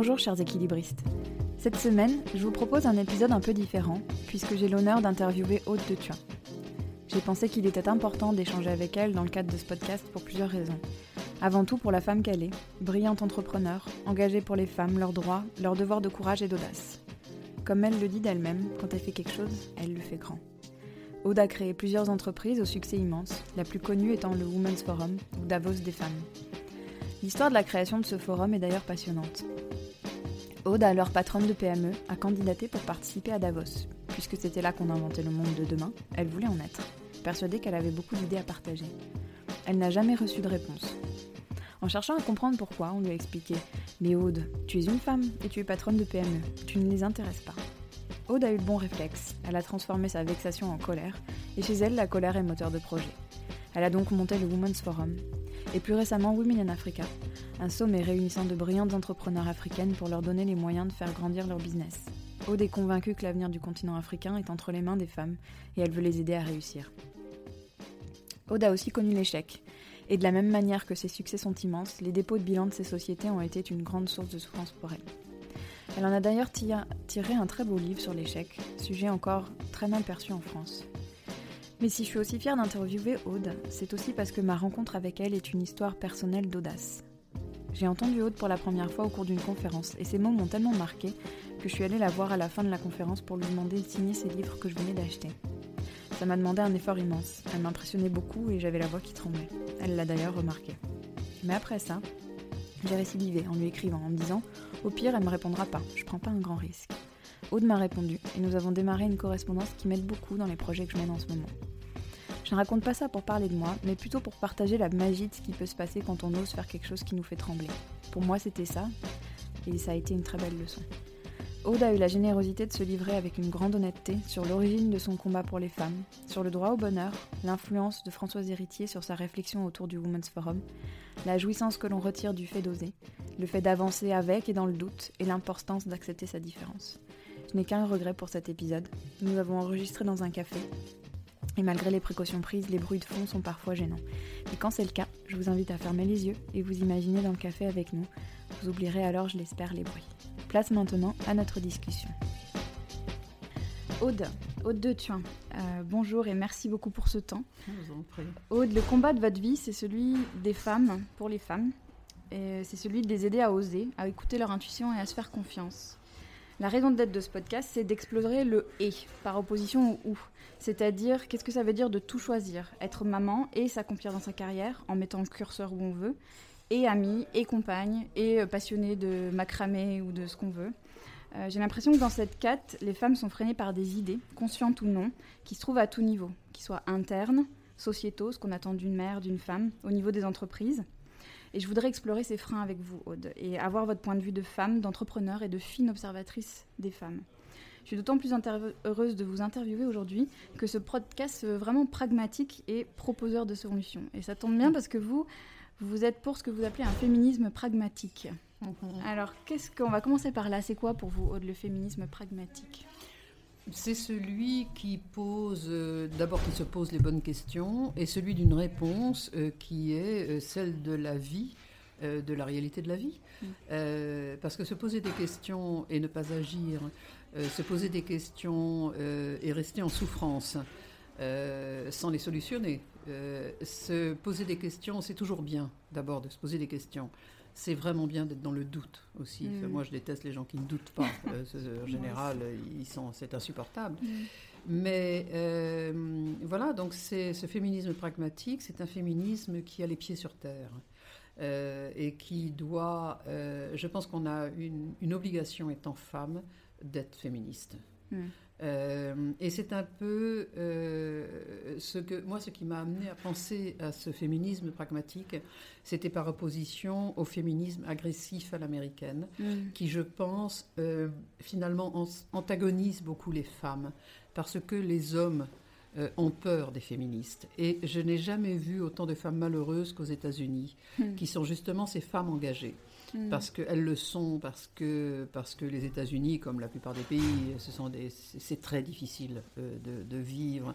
Bonjour chers équilibristes. Cette semaine, je vous propose un épisode un peu différent, puisque j'ai l'honneur d'interviewer Aude de Thuin. J'ai pensé qu'il était important d'échanger avec elle dans le cadre de ce podcast pour plusieurs raisons. Avant tout pour la femme qu'elle est, brillante entrepreneur, engagée pour les femmes, leurs droits, leurs devoirs de courage et d'audace. Comme elle le dit d'elle-même, quand elle fait quelque chose, elle le fait grand. Aude a créé plusieurs entreprises au succès immense, la plus connue étant le Women's Forum, ou Davos des femmes. L'histoire de la création de ce forum est d'ailleurs passionnante. Aude, alors patronne de PME, a candidaté pour participer à Davos. Puisque c'était là qu'on inventait le monde de demain, elle voulait en être, persuadée qu'elle avait beaucoup d'idées à partager. Elle n'a jamais reçu de réponse. En cherchant à comprendre pourquoi, on lui a expliqué Mais Aude, tu es une femme et tu es patronne de PME, tu ne les intéresses pas. Aude a eu le bon réflexe, elle a transformé sa vexation en colère, et chez elle, la colère est moteur de projet. Elle a donc monté le Women's Forum, et plus récemment Women in Africa, un sommet réunissant de brillantes entrepreneurs africaines pour leur donner les moyens de faire grandir leur business. Aude est convaincue que l'avenir du continent africain est entre les mains des femmes et elle veut les aider à réussir. Aude a aussi connu l'échec, et de la même manière que ses succès sont immenses, les dépôts de bilan de ces sociétés ont été une grande source de souffrance pour elle. Elle en a d'ailleurs tiré un très beau livre sur l'échec, sujet encore très mal perçu en France. Mais si je suis aussi fière d'interviewer Aude, c'est aussi parce que ma rencontre avec elle est une histoire personnelle d'audace. J'ai entendu Aude pour la première fois au cours d'une conférence, et ces mots m'ont tellement marqué que je suis allée la voir à la fin de la conférence pour lui demander de signer ses livres que je venais d'acheter. Ça m'a demandé un effort immense, elle m'impressionnait beaucoup et j'avais la voix qui tremblait. Elle l'a d'ailleurs remarqué. Mais après ça, j'ai récidivé en lui écrivant, en me disant Au pire, elle me répondra pas, je prends pas un grand risque. Aude m'a répondu, et nous avons démarré une correspondance qui m'aide beaucoup dans les projets que je mène en ce moment. Je ne raconte pas ça pour parler de moi, mais plutôt pour partager la magie de ce qui peut se passer quand on ose faire quelque chose qui nous fait trembler. Pour moi, c'était ça, et ça a été une très belle leçon. Aude a eu la générosité de se livrer avec une grande honnêteté sur l'origine de son combat pour les femmes, sur le droit au bonheur, l'influence de Françoise Héritier sur sa réflexion autour du Women's Forum, la jouissance que l'on retire du fait d'oser, le fait d'avancer avec et dans le doute, et l'importance d'accepter sa différence. Je n'ai qu'un regret pour cet épisode. Nous avons enregistré dans un café, et malgré les précautions prises, les bruits de fond sont parfois gênants. Et quand c'est le cas, je vous invite à fermer les yeux et vous imaginer dans le café avec nous. Vous oublierez alors, je l'espère, les bruits. Place maintenant à notre discussion. Aude, Aude de Thuin, euh, bonjour et merci beaucoup pour ce temps. Aude, le combat de votre vie, c'est celui des femmes pour les femmes. Et c'est celui de les aider à oser, à écouter leur intuition et à se faire confiance. La raison d'être de ce podcast, c'est d'explorer le et par opposition au ou. C'est-à-dire, qu'est-ce que ça veut dire de tout choisir? Être maman et s'accomplir dans sa carrière en mettant le curseur où on veut, et amie, et compagne, et euh, passionnée de macramé ou de ce qu'on veut. Euh, J'ai l'impression que dans cette quête, les femmes sont freinées par des idées, conscientes ou non, qui se trouvent à tout niveau, qui soient internes, sociétaux, ce qu'on attend d'une mère, d'une femme, au niveau des entreprises. Et je voudrais explorer ces freins avec vous, Aude, et avoir votre point de vue de femme, d'entrepreneur et de fine observatrice des femmes. Je suis d'autant plus heureuse de vous interviewer aujourd'hui que ce podcast est vraiment pragmatique et proposeur de solutions. Et ça tombe bien parce que vous, vous êtes pour ce que vous appelez un féminisme pragmatique. Mhm. Alors, qu'est-ce qu'on va commencer par là? C'est quoi pour vous, Aude, le féminisme pragmatique? C'est celui qui pose, euh, d'abord qui se pose les bonnes questions, et celui d'une réponse euh, qui est euh, celle de la vie, de la réalité de la vie. Mm. parce que se poser des questions et ne pas agir, se poser des questions et rester en souffrance sans les solutionner, se poser des questions, c'est toujours bien d'abord de se poser des questions c'est vraiment bien d'être dans le doute aussi. Mm. moi, je déteste les gens qui ne doutent pas. Euh, en général, ils sont, c'est insupportable. Mm. Mais euh, voilà, donc c'est ce féminisme pragmatique, c'est un féminisme qui a les pieds sur terre. Euh, et qui doit, je pense qu'on a une, une, obligation étant femme d'être féministe. Mm. Euh, et c'est un peu euh, ce que moi, ce qui m'a amené à penser à ce féminisme pragmatique, c'était par opposition au féminisme agressif à l'américaine, mm. qui, je pense, euh, finalement antagonise beaucoup les femmes, parce que les hommes ont peur des féministes. Et je n'ai jamais vu autant de femmes malheureuses qu'aux États-Unis, mm. qui sont justement ces femmes engagées. Mm. parce qu'elles le sont, parce que, parce que les États-Unis, comme la plupart des pays, ce sont des, c'est très difficile euh, de, vivre,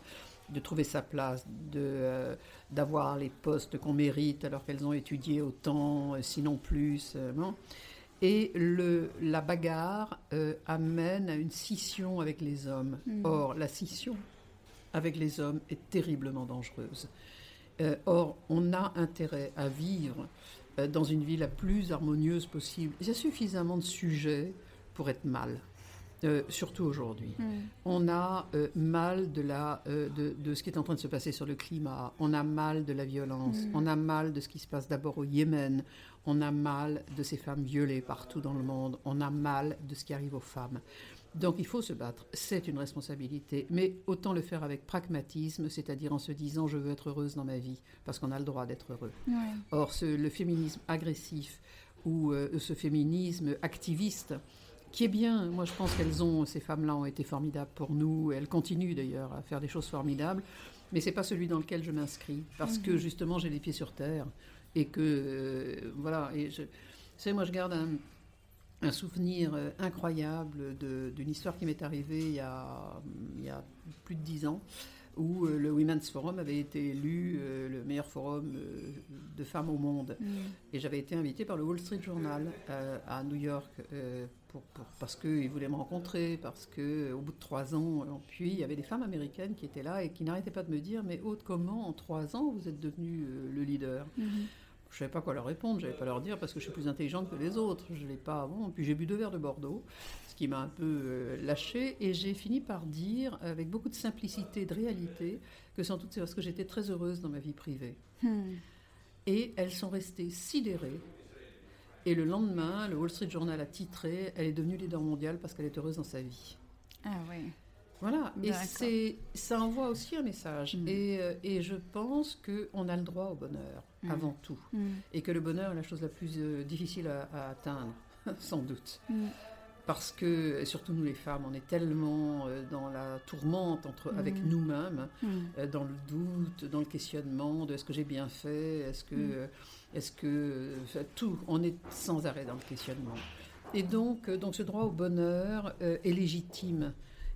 de trouver sa place, de, euh, d'avoir les postes qu'on mérite alors qu'elles ont étudié autant, euh, sinon plus. Et le, la bagarre euh, amène à une scission avec les hommes. Mm. Or, la scission avec les hommes est terriblement dangereuse. Euh, or, on a intérêt à vivre euh, dans une vie la plus harmonieuse possible. Il y a suffisamment de sujets pour être mal, euh, surtout aujourd'hui. Mm. On a euh, mal de, la, euh, de, de ce qui est en train de se passer sur le climat, on a mal de la violence, Mm. on a mal de ce qui se passe d'abord au Yémen, on a mal de ces femmes violées partout dans le monde, on a mal de ce qui arrive aux femmes. Donc il faut se battre, c'est une responsabilité, mais autant le faire avec pragmatisme, c'est-à-dire en se disant je veux être heureuse dans ma vie, parce qu'on a le droit d'être heureux. Ouais. Or, ce- le féminisme agressif ou euh, ce féminisme activiste, qui est bien, moi je pense qu'elles ont, ces femmes-là ont été formidables pour nous, elles continuent d'ailleurs à faire des choses formidables, mais c'est pas celui dans lequel je m'inscris, parce que justement j'ai les pieds sur terre, et que, euh, voilà, et je, vous savez, moi je garde un, un souvenir euh, incroyable d'une histoire qui m'est arrivée il y, a, il y a plus de dix ans, où euh, le Women's Forum avait été élu euh, le meilleur forum de femmes au monde. Mm. Et j'avais été invitée par le Wall Street Journal à New York pour, pour- parce qu'ils voulaient me rencontrer, parce qu'au bout de trois ans, puis il y avait des femmes américaines qui étaient là et qui n'arrêtaient pas de me dire Mais Aude, comment en trois ans vous êtes devenue le leader? Mhm. Je ne savais pas quoi leur répondre, je n'allais pas leur dire parce que je suis plus intelligente que les autres. Je ne l'ai pas avant. Puis j'ai bu deux verres de Bordeaux, ce qui m'a un peu euh, lâché. Et j'ai fini par dire, avec beaucoup de simplicité, de réalité, que sans doute c'est parce que j'étais très heureuse dans ma vie privée. Mm. Et elles sont restées sidérées. Et le lendemain, le Wall Street Journal a titré Elle est devenue leader mondial parce qu'elle est heureuse dans sa vie. Ah ouais. Voilà, et c'est, ça envoie aussi un message. Mm. Et, euh, et je pense qu'on a le droit au bonheur, Mm. avant tout. Mm. Et que le bonheur est la chose la plus euh, difficile à, à atteindre, sans doute. Mm. Parce que, et surtout nous les femmes, on est tellement euh, dans la tourmente entre, avec nous-mêmes, euh, dans le doute, dans le questionnement de est-ce que j'ai bien fait, est-ce que, est-ce que, tout, on est sans arrêt dans le questionnement. Et donc, donc ce droit au bonheur est légitime.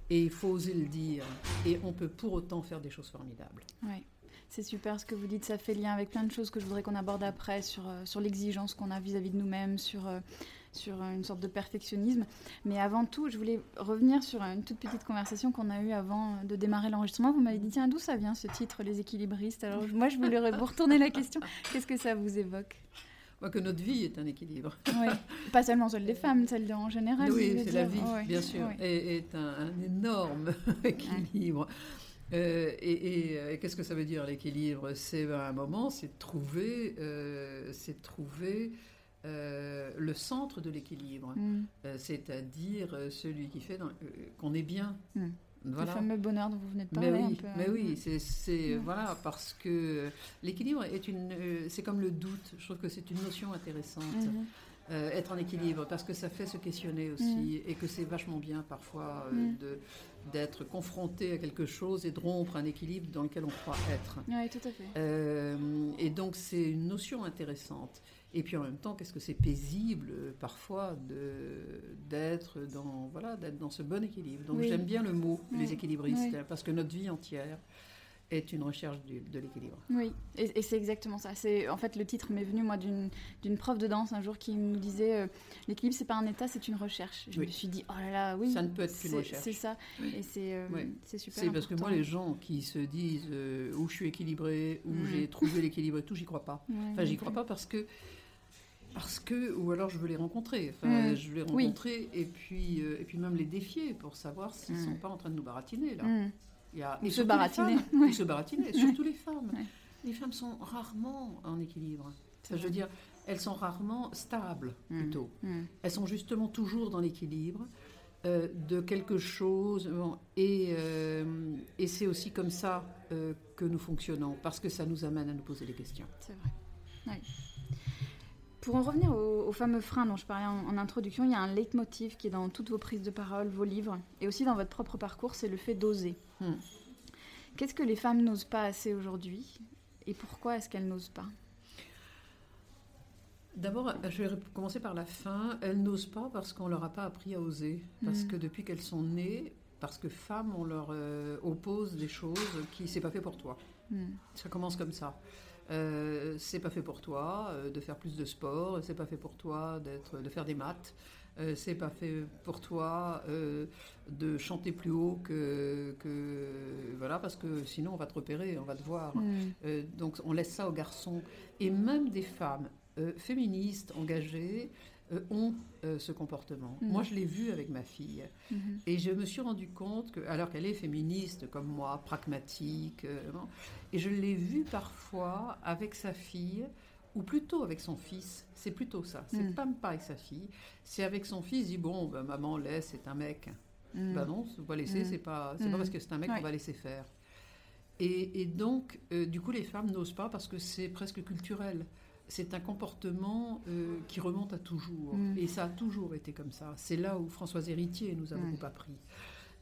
Et il faut oser le dire. Et on peut pour autant faire des choses formidables. Ouais. C'est super ce que vous dites, ça fait lien avec plein de choses que je voudrais qu'on aborde après sur, euh, sur l'exigence qu'on a vis-à-vis de nous-mêmes, sur, euh, sur euh, une sorte de perfectionnisme. Mais avant tout, je voulais revenir sur une toute petite conversation qu'on a eue avant de démarrer l'enregistrement. Vous m'avez dit, tiens, d'où ça vient ce titre, Les équilibristes? Alors moi, je voulais vous retourner la question. Qu'est-ce que ça vous évoque? Moi, que notre vie est un équilibre. Ouais. Pas seulement celle des femmes, celle de, en général. oui, c'est la vie, bien sûr, et est un, un énorme équilibre. Euh, et et, euh, et qu'est-ce que ça veut dire l'équilibre? C'est ben, un moment, c'est trouver, euh, c'est trouver euh, le centre de l'équilibre, Mm. C'est-à-dire celui qui fait qu'on est bien. Mm. Voilà. Le fameux bonheur dont vous venez de Mais parler. un oui, peu, mais hein. oui, c'est, Mm. voilà parce que l'équilibre est une, c'est comme le doute. Je trouve que c'est une notion intéressante. Mhm. Euh, être en équilibre, parce que ça fait se questionner aussi, et que c'est vachement bien parfois euh, de, d'être confronté à quelque chose et de rompre un équilibre dans lequel on croit être. Oui, tout à fait. Euh, et donc c'est une notion intéressante. Et puis en même temps, qu'est-ce que c'est paisible euh, parfois d'être, dans, voilà, d'être dans ce bon équilibre? Donc Oui. j'aime bien le mot, Oui. les équilibristes, Oui. parce que notre vie entière est une recherche du- de l'équilibre. Oui, et, et c'est exactement ça. C'est en fait le titre m'est venu moi d'une d'une prof de danse un jour qui nous disait euh, l'équilibre c'est pas un état, c'est une recherche. Je Oui. me suis dit oh là là oui. Ça ne peut être qu'une recherche. C'est ça. Oui. Et c'est euh, Oui. c'est super. C'est parce que moi, les gens qui se disent euh, où je suis équilibré, où j'ai trouvé l'équilibre et tout, j'y crois pas. Enfin, j'y crois pas parce que. Parce que, ou alors je veux les rencontrer. Enfin, je veux les Oui. rencontrer et puis, euh, et puis même les défier pour savoir s'ils Mm. sont pas en train de nous baratiner là. Il y a, se baratiner. femmes. Ou se baratiner, surtout les femmes. Ouais. Les femmes sont rarement en équilibre. Enfin, je veux dire, elles sont rarement stables Mm. plutôt. Mm. Elles sont justement toujours dans l'équilibre euh, de quelque chose. bon, et euh, et c'est aussi comme ça euh, que nous fonctionnons, parce que ça nous amène à nous poser des questions. C'est vrai. Ouais. Pour en revenir au, au fameux frein dont je parlais en, en introduction, il y a un leitmotiv qui est dans toutes vos prises de parole, vos livres, et aussi dans votre propre parcours, c'est le fait d'oser. Hmm. Qu'est-ce que les femmes n'osent pas assez aujourd'hui Et pourquoi est-ce qu'elles n'osent pas? D'abord, je vais commencer par la fin. Elles n'osent pas parce qu'on leur a pas appris à oser. Parce Mm. que depuis qu'elles sont nées, parce que femmes, on leur euh, oppose des choses qui c'est pas fait pour toi. Hmm. Ça commence comme ça. Euh, c'est pas fait pour toi euh, de faire plus de sport, c'est pas fait pour toi d'être, de faire des maths, euh, c'est pas fait pour toi de chanter plus haut que, que voilà parce que sinon on va te repérer, on va te voir. Mm. Euh, donc on laisse ça aux garçons et même des femmes féministes engagées ont euh, ce comportement. Mhm. Moi je l'ai vu avec ma fille. Mhm. Et je me suis rendu compte que, alors qu'elle est féministe comme moi, pragmatique, euh, et je l'ai vu parfois avec sa fille, ou plutôt avec son fils. C'est plutôt ça. C'est Mm. pas pas avec sa fille. C'est avec son fils. Il dit bon, ben, maman laisse, c'est un mec. Mm. Ben non, faut pas laisser. Mm. C'est pas, c'est pas parce que c'est un mec Ouais. qu'on va laisser faire. Et, et donc, euh, du coup, les femmes n'osent pas parce que c'est presque culturel. C'est un comportement euh, qui remonte à toujours. Mm. Et ça a toujours été comme ça. C'est là où Françoise Héritier nous a beaucoup appris.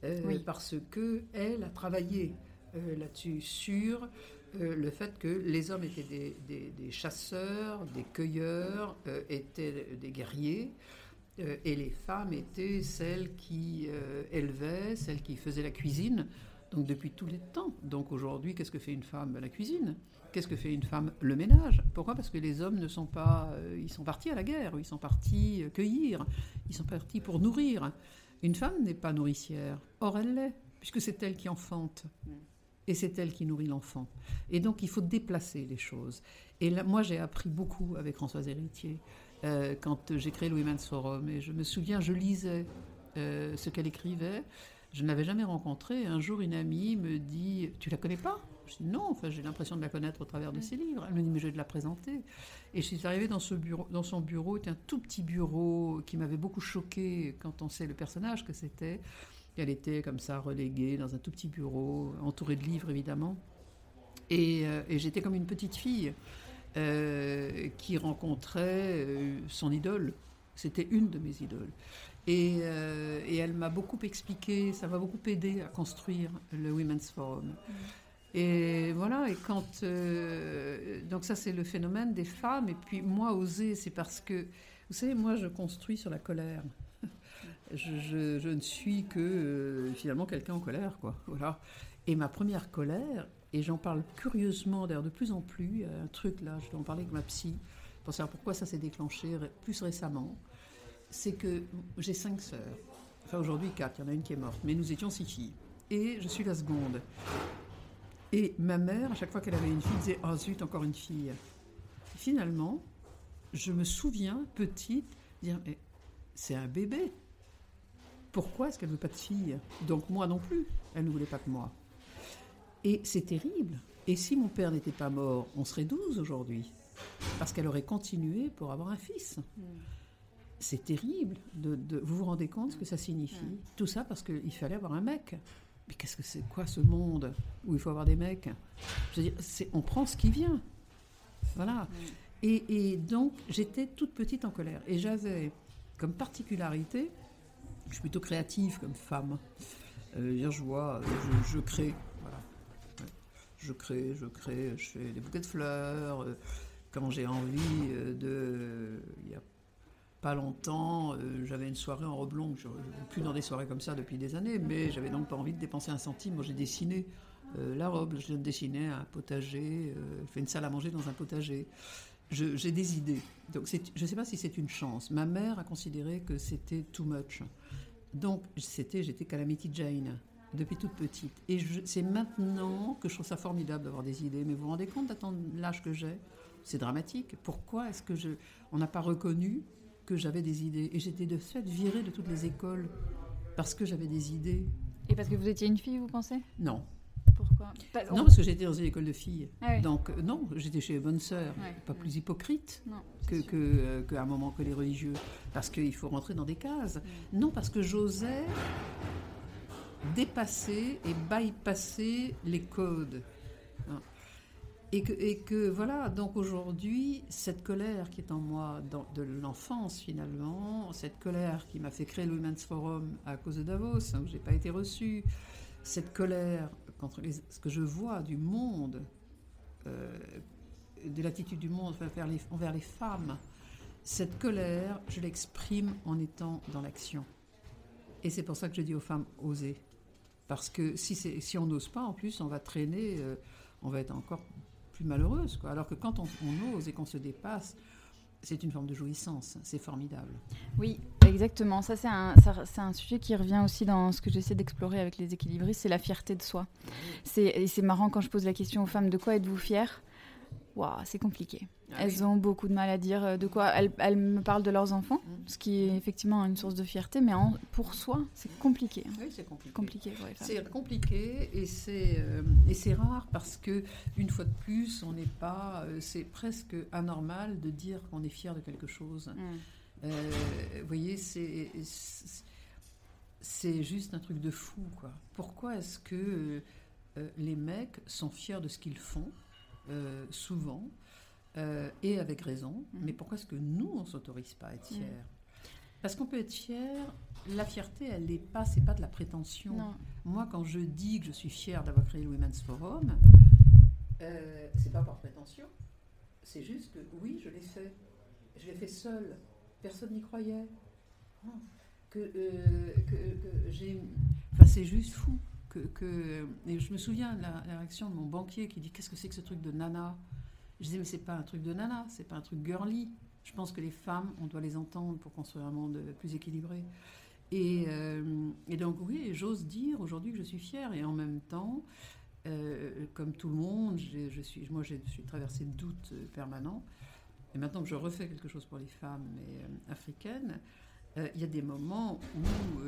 Euh, Oui. Parce que elle a travaillé euh, là-dessus, sur euh, le fait que les hommes étaient des, des- des chasseurs, des cueilleurs, étaient des guerriers. et les femmes étaient celles qui élevaient, celles qui faisaient la cuisine, donc depuis tous les temps. Donc aujourd'hui, qu'est-ce que fait une femme La cuisine? Qu'est-ce que fait une femme? Le ménage. Pourquoi? Parce que les hommes ne sont pas, euh, ils sont partis à la guerre, ils sont partis euh, cueillir, ils sont partis pour nourrir. Une femme n'est pas nourricière. Or elle l'est, puisque c'est elle qui enfante. Et c'est elle qui nourrit l'enfant. Et donc il faut déplacer les choses. Et là, moi j'ai appris beaucoup avec Françoise Héritier euh, quand j'ai créé le Women's Forum. Et je me souviens, je lisais ce qu'elle écrivait. Je ne l'avais jamais rencontrée. Un jour, une amie me dit Tu la connais pas? Non, enfin, j'ai l'impression de la connaître au travers de ses livres. Elle me dit Mais je vais te la présenter. Et je suis arrivée dans, ce bureau, dans son bureau. C'était un tout petit bureau qui m'avait beaucoup choqué quand on sait le personnage que c'était. Elle était comme ça, reléguée dans un tout petit bureau, entourée de livres évidemment. Et, euh, j'étais comme une petite fille euh, qui rencontrait euh, son idole. C'était une de mes idoles. Et, elle m'a beaucoup expliqué, ça m'a beaucoup aidé à construire le Women's Forum. Et voilà, et quand. euh, donc, ça, c'est le phénomène des femmes. Et puis, moi, oser, c'est parce que. Vous savez, moi, je construis sur la colère. Je, ne suis que, euh, finalement, quelqu'un en colère, quoi. Voilà. Et ma première colère, et j'en parle curieusement, d'ailleurs, de plus en plus, un truc là, je dois en parler avec ma psy, pour savoir pourquoi ça s'est déclenché plus récemment, c'est que j'ai cinq sœurs. Enfin, aujourd'hui, quatre, il y en a une qui est morte, mais nous étions six filles. Et je suis la seconde. Et ma mère, à chaque fois qu'elle avait une fille, disait Oh zut, encore une fille. Et finalement, je me souviens, petite, dire Mais c'est un bébé. Pourquoi est-ce qu'elle ne veut pas de fille? Donc moi non plus, elle ne voulait pas que moi. Et c'est terrible. Et si mon père n'était pas mort, on serait 12 aujourd'hui. Parce qu'elle aurait continué pour avoir un fils. C'est terrible. De, de- vous vous rendez compte ce que ça signifie? Tout ça parce qu'il fallait avoir un mec. Mais qu'est-ce que c'est quoi ce monde où il faut avoir des mecs? Je veux dire, c'est- on prend ce qui vient. Voilà. Et, et donc, j'étais toute petite en colère. Et j'avais comme particularité, je suis plutôt créative comme femme. Euh, je vois, je, je crée. Voilà. Je crée, je crée, je fais des bouquets de fleurs. euh, quand j'ai envie euh, de. Il y a pas longtemps, euh, j'avais une soirée en robe longue. Je ne plus dans des soirées comme ça depuis des années, mais j'avais donc pas envie de dépenser un centime. Moi, j'ai dessiné euh, la robe, je dessinais un potager, euh, fait une salle à manger dans un potager. J'ai des idées. Donc, je ne sais pas si c'est une chance. Ma mère a considéré que c'était too much. Donc, c'était, j'étais Calamity Jane depuis toute petite. Et c'est maintenant que je trouve ça formidable d'avoir des idées. Mais vous vous rendez compte d'attendre l'âge que j'ai? C'est dramatique. Pourquoi est-ce que je, on n'a pas reconnu que j'avais des idées Et j'étais de fait virée de toutes les écoles parce que j'avais des idées. Et parce que vous étiez une fille, vous pensez? Non, Pourquoi? Pas- non parce que j'étais dans une école de filles. Ah oui. Donc euh, non, j'étais chez les bonnes sœurs. Ouais. Pas plus hypocrite Non, que, euh, qu'à un moment que les religieux. Parce qu'il faut rentrer dans des cases. Non, parce que j'osais dépasser et bypasser les codes. Et que, voilà, donc aujourd'hui, cette colère qui est en moi de l'enfance finalement, cette colère qui m'a fait créer le Women's Forum à cause de Davos, hein, où j'ai pas été reçue, cette colère contre ce que je vois du monde, euh, de l'attitude du monde envers les, femmes, cette colère, je l'exprime en étant dans l'action. Et c'est pour ça que je dis aux femmes, osez. Parce que si on n'ose pas, en plus, on va traîner, euh, on va être encore plus malheureuse. Quoi. Alors que quand on, on ose et qu'on se dépasse, c'est une forme de jouissance, c'est formidable. Oui, exactement. Ça, c'est un, c'est un sujet qui revient aussi dans ce que j'essaie d'explorer avec les équilibristes, c'est la fierté de soi. C'est, et c'est marrant quand je pose la question aux femmes, de quoi êtes-vous fière? Waouh, c'est compliqué. Ah elles ont beaucoup de mal à dire euh, de quoi. Elles, me parlent de leurs enfants, mm. ce qui est effectivement une source de fierté, mais pour soi, c'est compliqué. Hein. Oui, c'est compliqué. compliqué c'est compliqué et c'est euh, et c'est rare parce que une fois de plus, on n'est pas. Euh, c'est presque anormal de dire qu'on est fier de quelque chose. Mm. vous voyez, c'est c'est juste un truc de fou, quoi. Pourquoi est-ce que les mecs sont fiers de ce qu'ils font euh, souvent, euh, et avec raison. Mm. Mais pourquoi est-ce que nous, on s'autorise pas à être mm. fiers? Parce qu'on peut être fier. La fierté, elle n'est pas, c'est pas de la prétention. Moi, quand je dis que je suis fière d'avoir créé le Women's Forum, euh, c'est pas par prétention. C'est juste que oui, je l'ai fait. Je l'ai fait seule. Personne n'y croyait. Que, euh, que, j'ai. Enfin, c'est juste fou et je me souviens de la, réaction de mon banquier qui dit qu'est-ce que c'est que ce truc de nana? Je disais mais c'est pas un truc de nana, c'est pas un truc girly. Je pense que les femmes, on doit les entendre pour construire un monde plus équilibré. Et, euh, et donc oui, j'ose dire aujourd'hui que je suis fière et en même temps, euh, comme tout le monde, je suis, moi je suis traversée de doutes permanents. Et maintenant que je refais quelque chose pour les femmes euh, africaines, il y a des moments où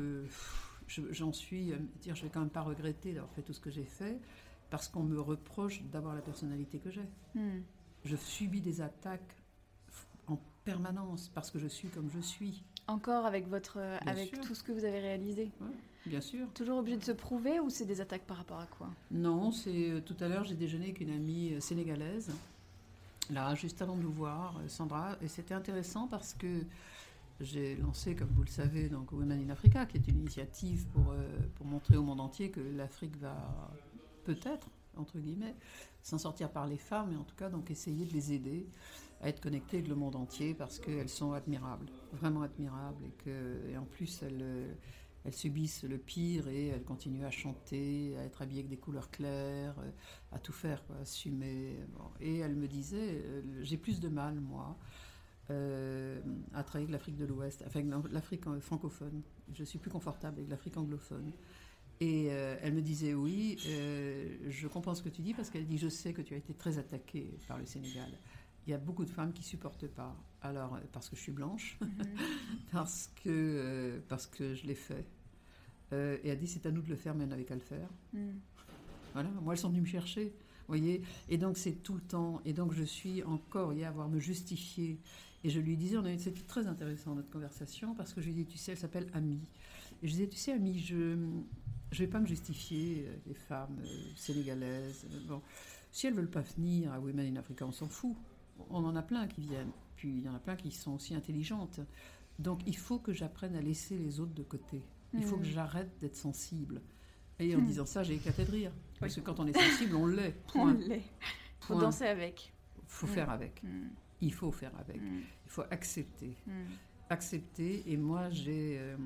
j'en suis, euh, dire, je vais quand même pas regretter d'avoir fait tout ce que j'ai fait, parce qu'on me reproche d'avoir la personnalité que j'ai. Hmm. Je subis des attaques en permanence parce que je suis comme je suis. Encore avec votre, avec tout ce que vous avez réalisé. bien sûr. Toujours obligé de se prouver ou c'est des attaques par rapport à quoi? Non, c'est euh, tout à l'heure j'ai déjeuné avec une amie euh, sénégalaise. Là, juste avant de nous voir, Sandra, et c'était intéressant parce que j'ai lancé, comme vous le savez, donc Women in Africa, qui est une initiative pour, euh, pour montrer au monde entier que l'Afrique va peut-être, entre guillemets, s'en sortir par les femmes, et en tout cas donc essayer de les aider à être connectées avec le monde entier parce qu'elles sont admirables, vraiment admirables, et, que, en plus elles, elles subissent le pire et elles continuent à chanter, à être habillées avec des couleurs claires, à tout faire, quoi, assumer. Et elle me disait, euh, j'ai plus de mal, moi, euh, à travailler avec l'Afrique de l'Ouest, enfin l'Afrique francophone. Je suis plus confortable avec l'Afrique anglophone. Et euh, elle me disait oui, euh, je comprends ce que tu dis parce qu'elle dit je sais que tu as été très attaquée par le Sénégal. Il y a beaucoup de femmes qui supportent pas. Alors parce que je suis blanche, mhm. parce que parce que je l'ai fait. et elle dit c'est à nous de le faire, mais on n'avait qu'à le faire. Mhm. Voilà. Moi elles sont venues me chercher, voyez. Et donc c'est tout le temps. Et donc je suis encore y à avoir me justifier et je lui disais, on a c'était très intéressant notre conversation parce que je lui dis, tu sais, elle s'appelle Ami. Et je disais, tu sais, Ami, je ne vais pas me justifier, euh, les femmes euh, sénégalaises. Euh, bon, si elles veulent pas venir à Women in Africa, on s'en fout. On en a plein qui viennent. Puis il y en a plein qui sont aussi intelligentes. Donc il faut que j'apprenne à laisser les autres de côté. Il faut que hmm. j'arrête d'être sensible. Et en hmm. disant ça, j'ai éclaté de rire. Parce que quand on est sensible, on l'est. On l'est. Il faut danser avec. Il faut faire hmm. avec il faut faire avec. Mm. Il faut accepter. Mm. Accepter. Et moi, j'ai. Euh,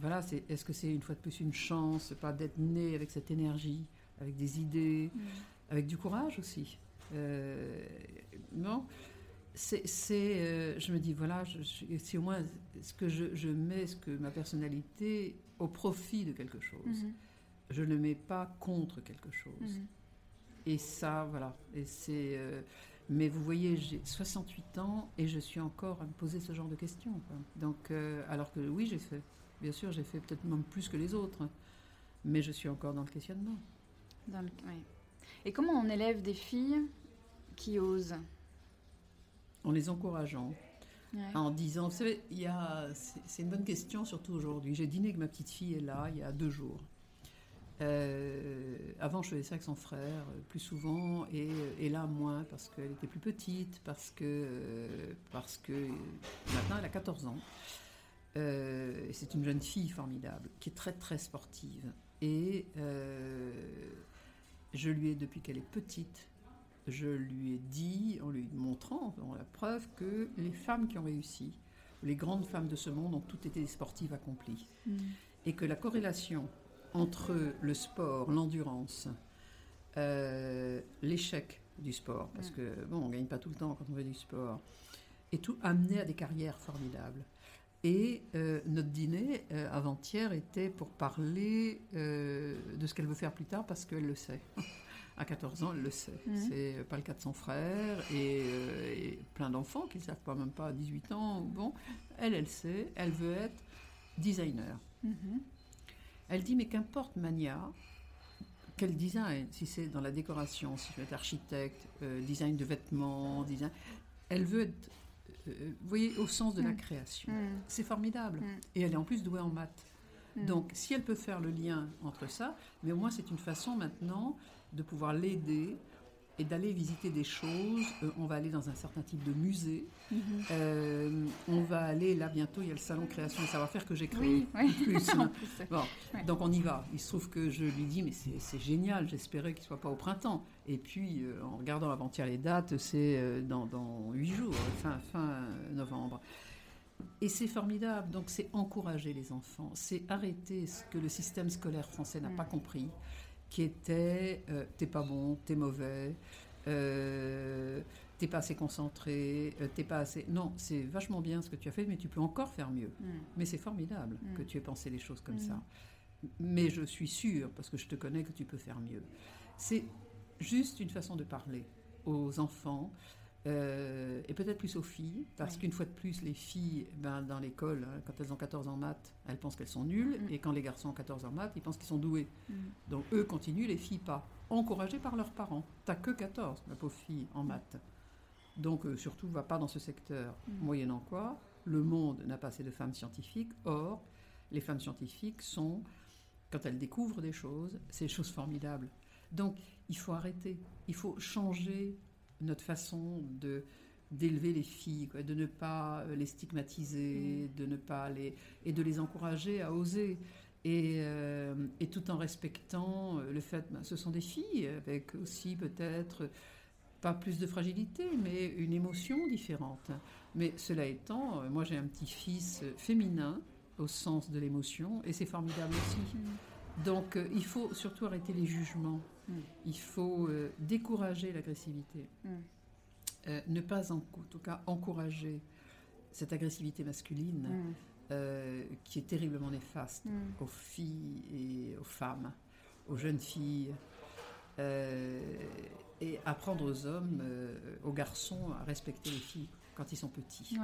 voilà, c'est, est-ce que c'est une fois de plus une chance, pas d'être né avec cette énergie, avec des idées, mm. avec du courage aussi euh, Non c'est, euh, je me dis, voilà, je, si au moins ce que je, mets, ce que ma personnalité, au profit de quelque chose. Mm-hmm. Je ne mets pas contre quelque chose. Mm-hmm. Et ça, voilà. Et c'est. Mais vous voyez, j'ai 68 ans et je suis encore à me poser ce genre de questions. Donc, euh, alors que oui, j'ai fait. Bien sûr, j'ai fait peut-être même plus que les autres. Mais je suis encore dans le questionnement. Et comment on élève des filles qui osent? En les encourageant. En disant, vous savez, c'est une bonne question, surtout aujourd'hui. J'ai dîné avec ma petite fille, elle là, il y a deux jours. Euh, avant, je faisais ça avec son frère, euh, plus souvent, et, là, moins, parce qu'elle était plus petite, parce que, euh, parce que maintenant, elle a 14 ans. c'est une jeune fille formidable, qui est très, très sportive. Et je lui ai, depuis qu'elle est petite, je lui ai dit, en lui montrant, en la preuve, que les femmes qui ont réussi, les grandes femmes de ce monde, ont toutes été des sportives accomplies. Mm. Et que la corrélation entre le sport, l'endurance, euh, l'échec du sport, parce que bon, on gagne pas tout le temps quand on fait du sport, et tout amener à des carrières formidables. Et euh, notre dîner euh, avant-hier était pour parler de ce qu'elle veut faire plus tard parce qu'elle le sait. à 14 ans, elle le sait. Mhm. C'est pas le cas de son frère et, et plein d'enfants qui ne savent pas, même pas à 18 ans. Bon, elle, elle sait, elle veut être designer. Mhm. Elle dit, mais qu'importe Mania, quel design, si c'est dans la décoration, si je veux être architecte, euh, design de vêtements, design, elle veut être, euh, vous voyez, au sens de la Mm. création. Mm. C'est formidable. Mm. Et elle est en plus douée en maths. Donc, si elle peut faire le lien entre ça, mais au moins c'est une façon maintenant de pouvoir l'aider et d'aller visiter des choses. Euh, on va aller dans un certain type de musée. Mhm. Euh, on va aller, là bientôt, il y a le salon création et savoir-faire que j'ai créé. Oui, oui. Plus, En hein. plus, ouais. Bon, Ouais. donc on y va. Il se trouve que je lui dis, mais c'est génial, j'espérais qu'il ne soit pas au printemps. Et puis, euh, en regardant avant-hier les dates, c'est dans, dans 8 jours, fin, fin novembre. Et c'est formidable. Donc, c'est encourager les enfants. C'est arrêter ce que le système scolaire français n'a Mm. pas compris, qui était euh, t'es pas bon, t'es mauvais, euh, t'es pas assez concentré, euh, t'es pas assez. Non, c'est vachement bien ce que tu as fait, mais tu peux encore faire mieux. Mm. Mais c'est formidable Mm. que tu aies pensé les choses comme Mm. ça. Mais je suis sûre, parce que je te connais, que tu peux faire mieux. C'est juste une façon de parler aux enfants. Euh, et peut-être plus aux filles, parce Oui. qu'une fois de plus, les filles, ben, dans l'école, hein, quand elles ont 14 ans en maths, elles pensent qu'elles sont nulles, Mm. et quand les garçons ont 14 ans en maths, ils pensent qu'ils sont doués. Mm. Donc eux continuent, les filles pas. Encouragées par leurs parents. T'as que 14, ma pauvre fille, en maths. Donc euh, surtout, va pas dans ce secteur. Mm. Moyennant quoi, le monde n'a pas assez de femmes scientifiques. Or, les femmes scientifiques sont, quand elles découvrent des choses, c'est des choses formidables. Donc il faut arrêter. Il faut changer notre façon de d'élever les filles, quoi, de ne pas euh, les stigmatiser, de ne pas les et de les encourager à oser. Et, euh, et tout en respectant euh, le fait, ben, ce sont des filles avec aussi peut-être pas plus de fragilité, mais une émotion différente. Mais cela étant, moi j'ai un petit-fils féminin au sens de l'émotion, et c'est formidable aussi. Donc euh, il faut surtout arrêter les jugements. Mm. Il faut euh, décourager l'agressivité. Mm. Euh, ne pas en, en tout cas encourager cette agressivité masculine Mm. qui est terriblement néfaste aux filles et aux femmes, aux jeunes filles. et apprendre aux hommes, aux garçons à respecter les filles quand ils sont petits.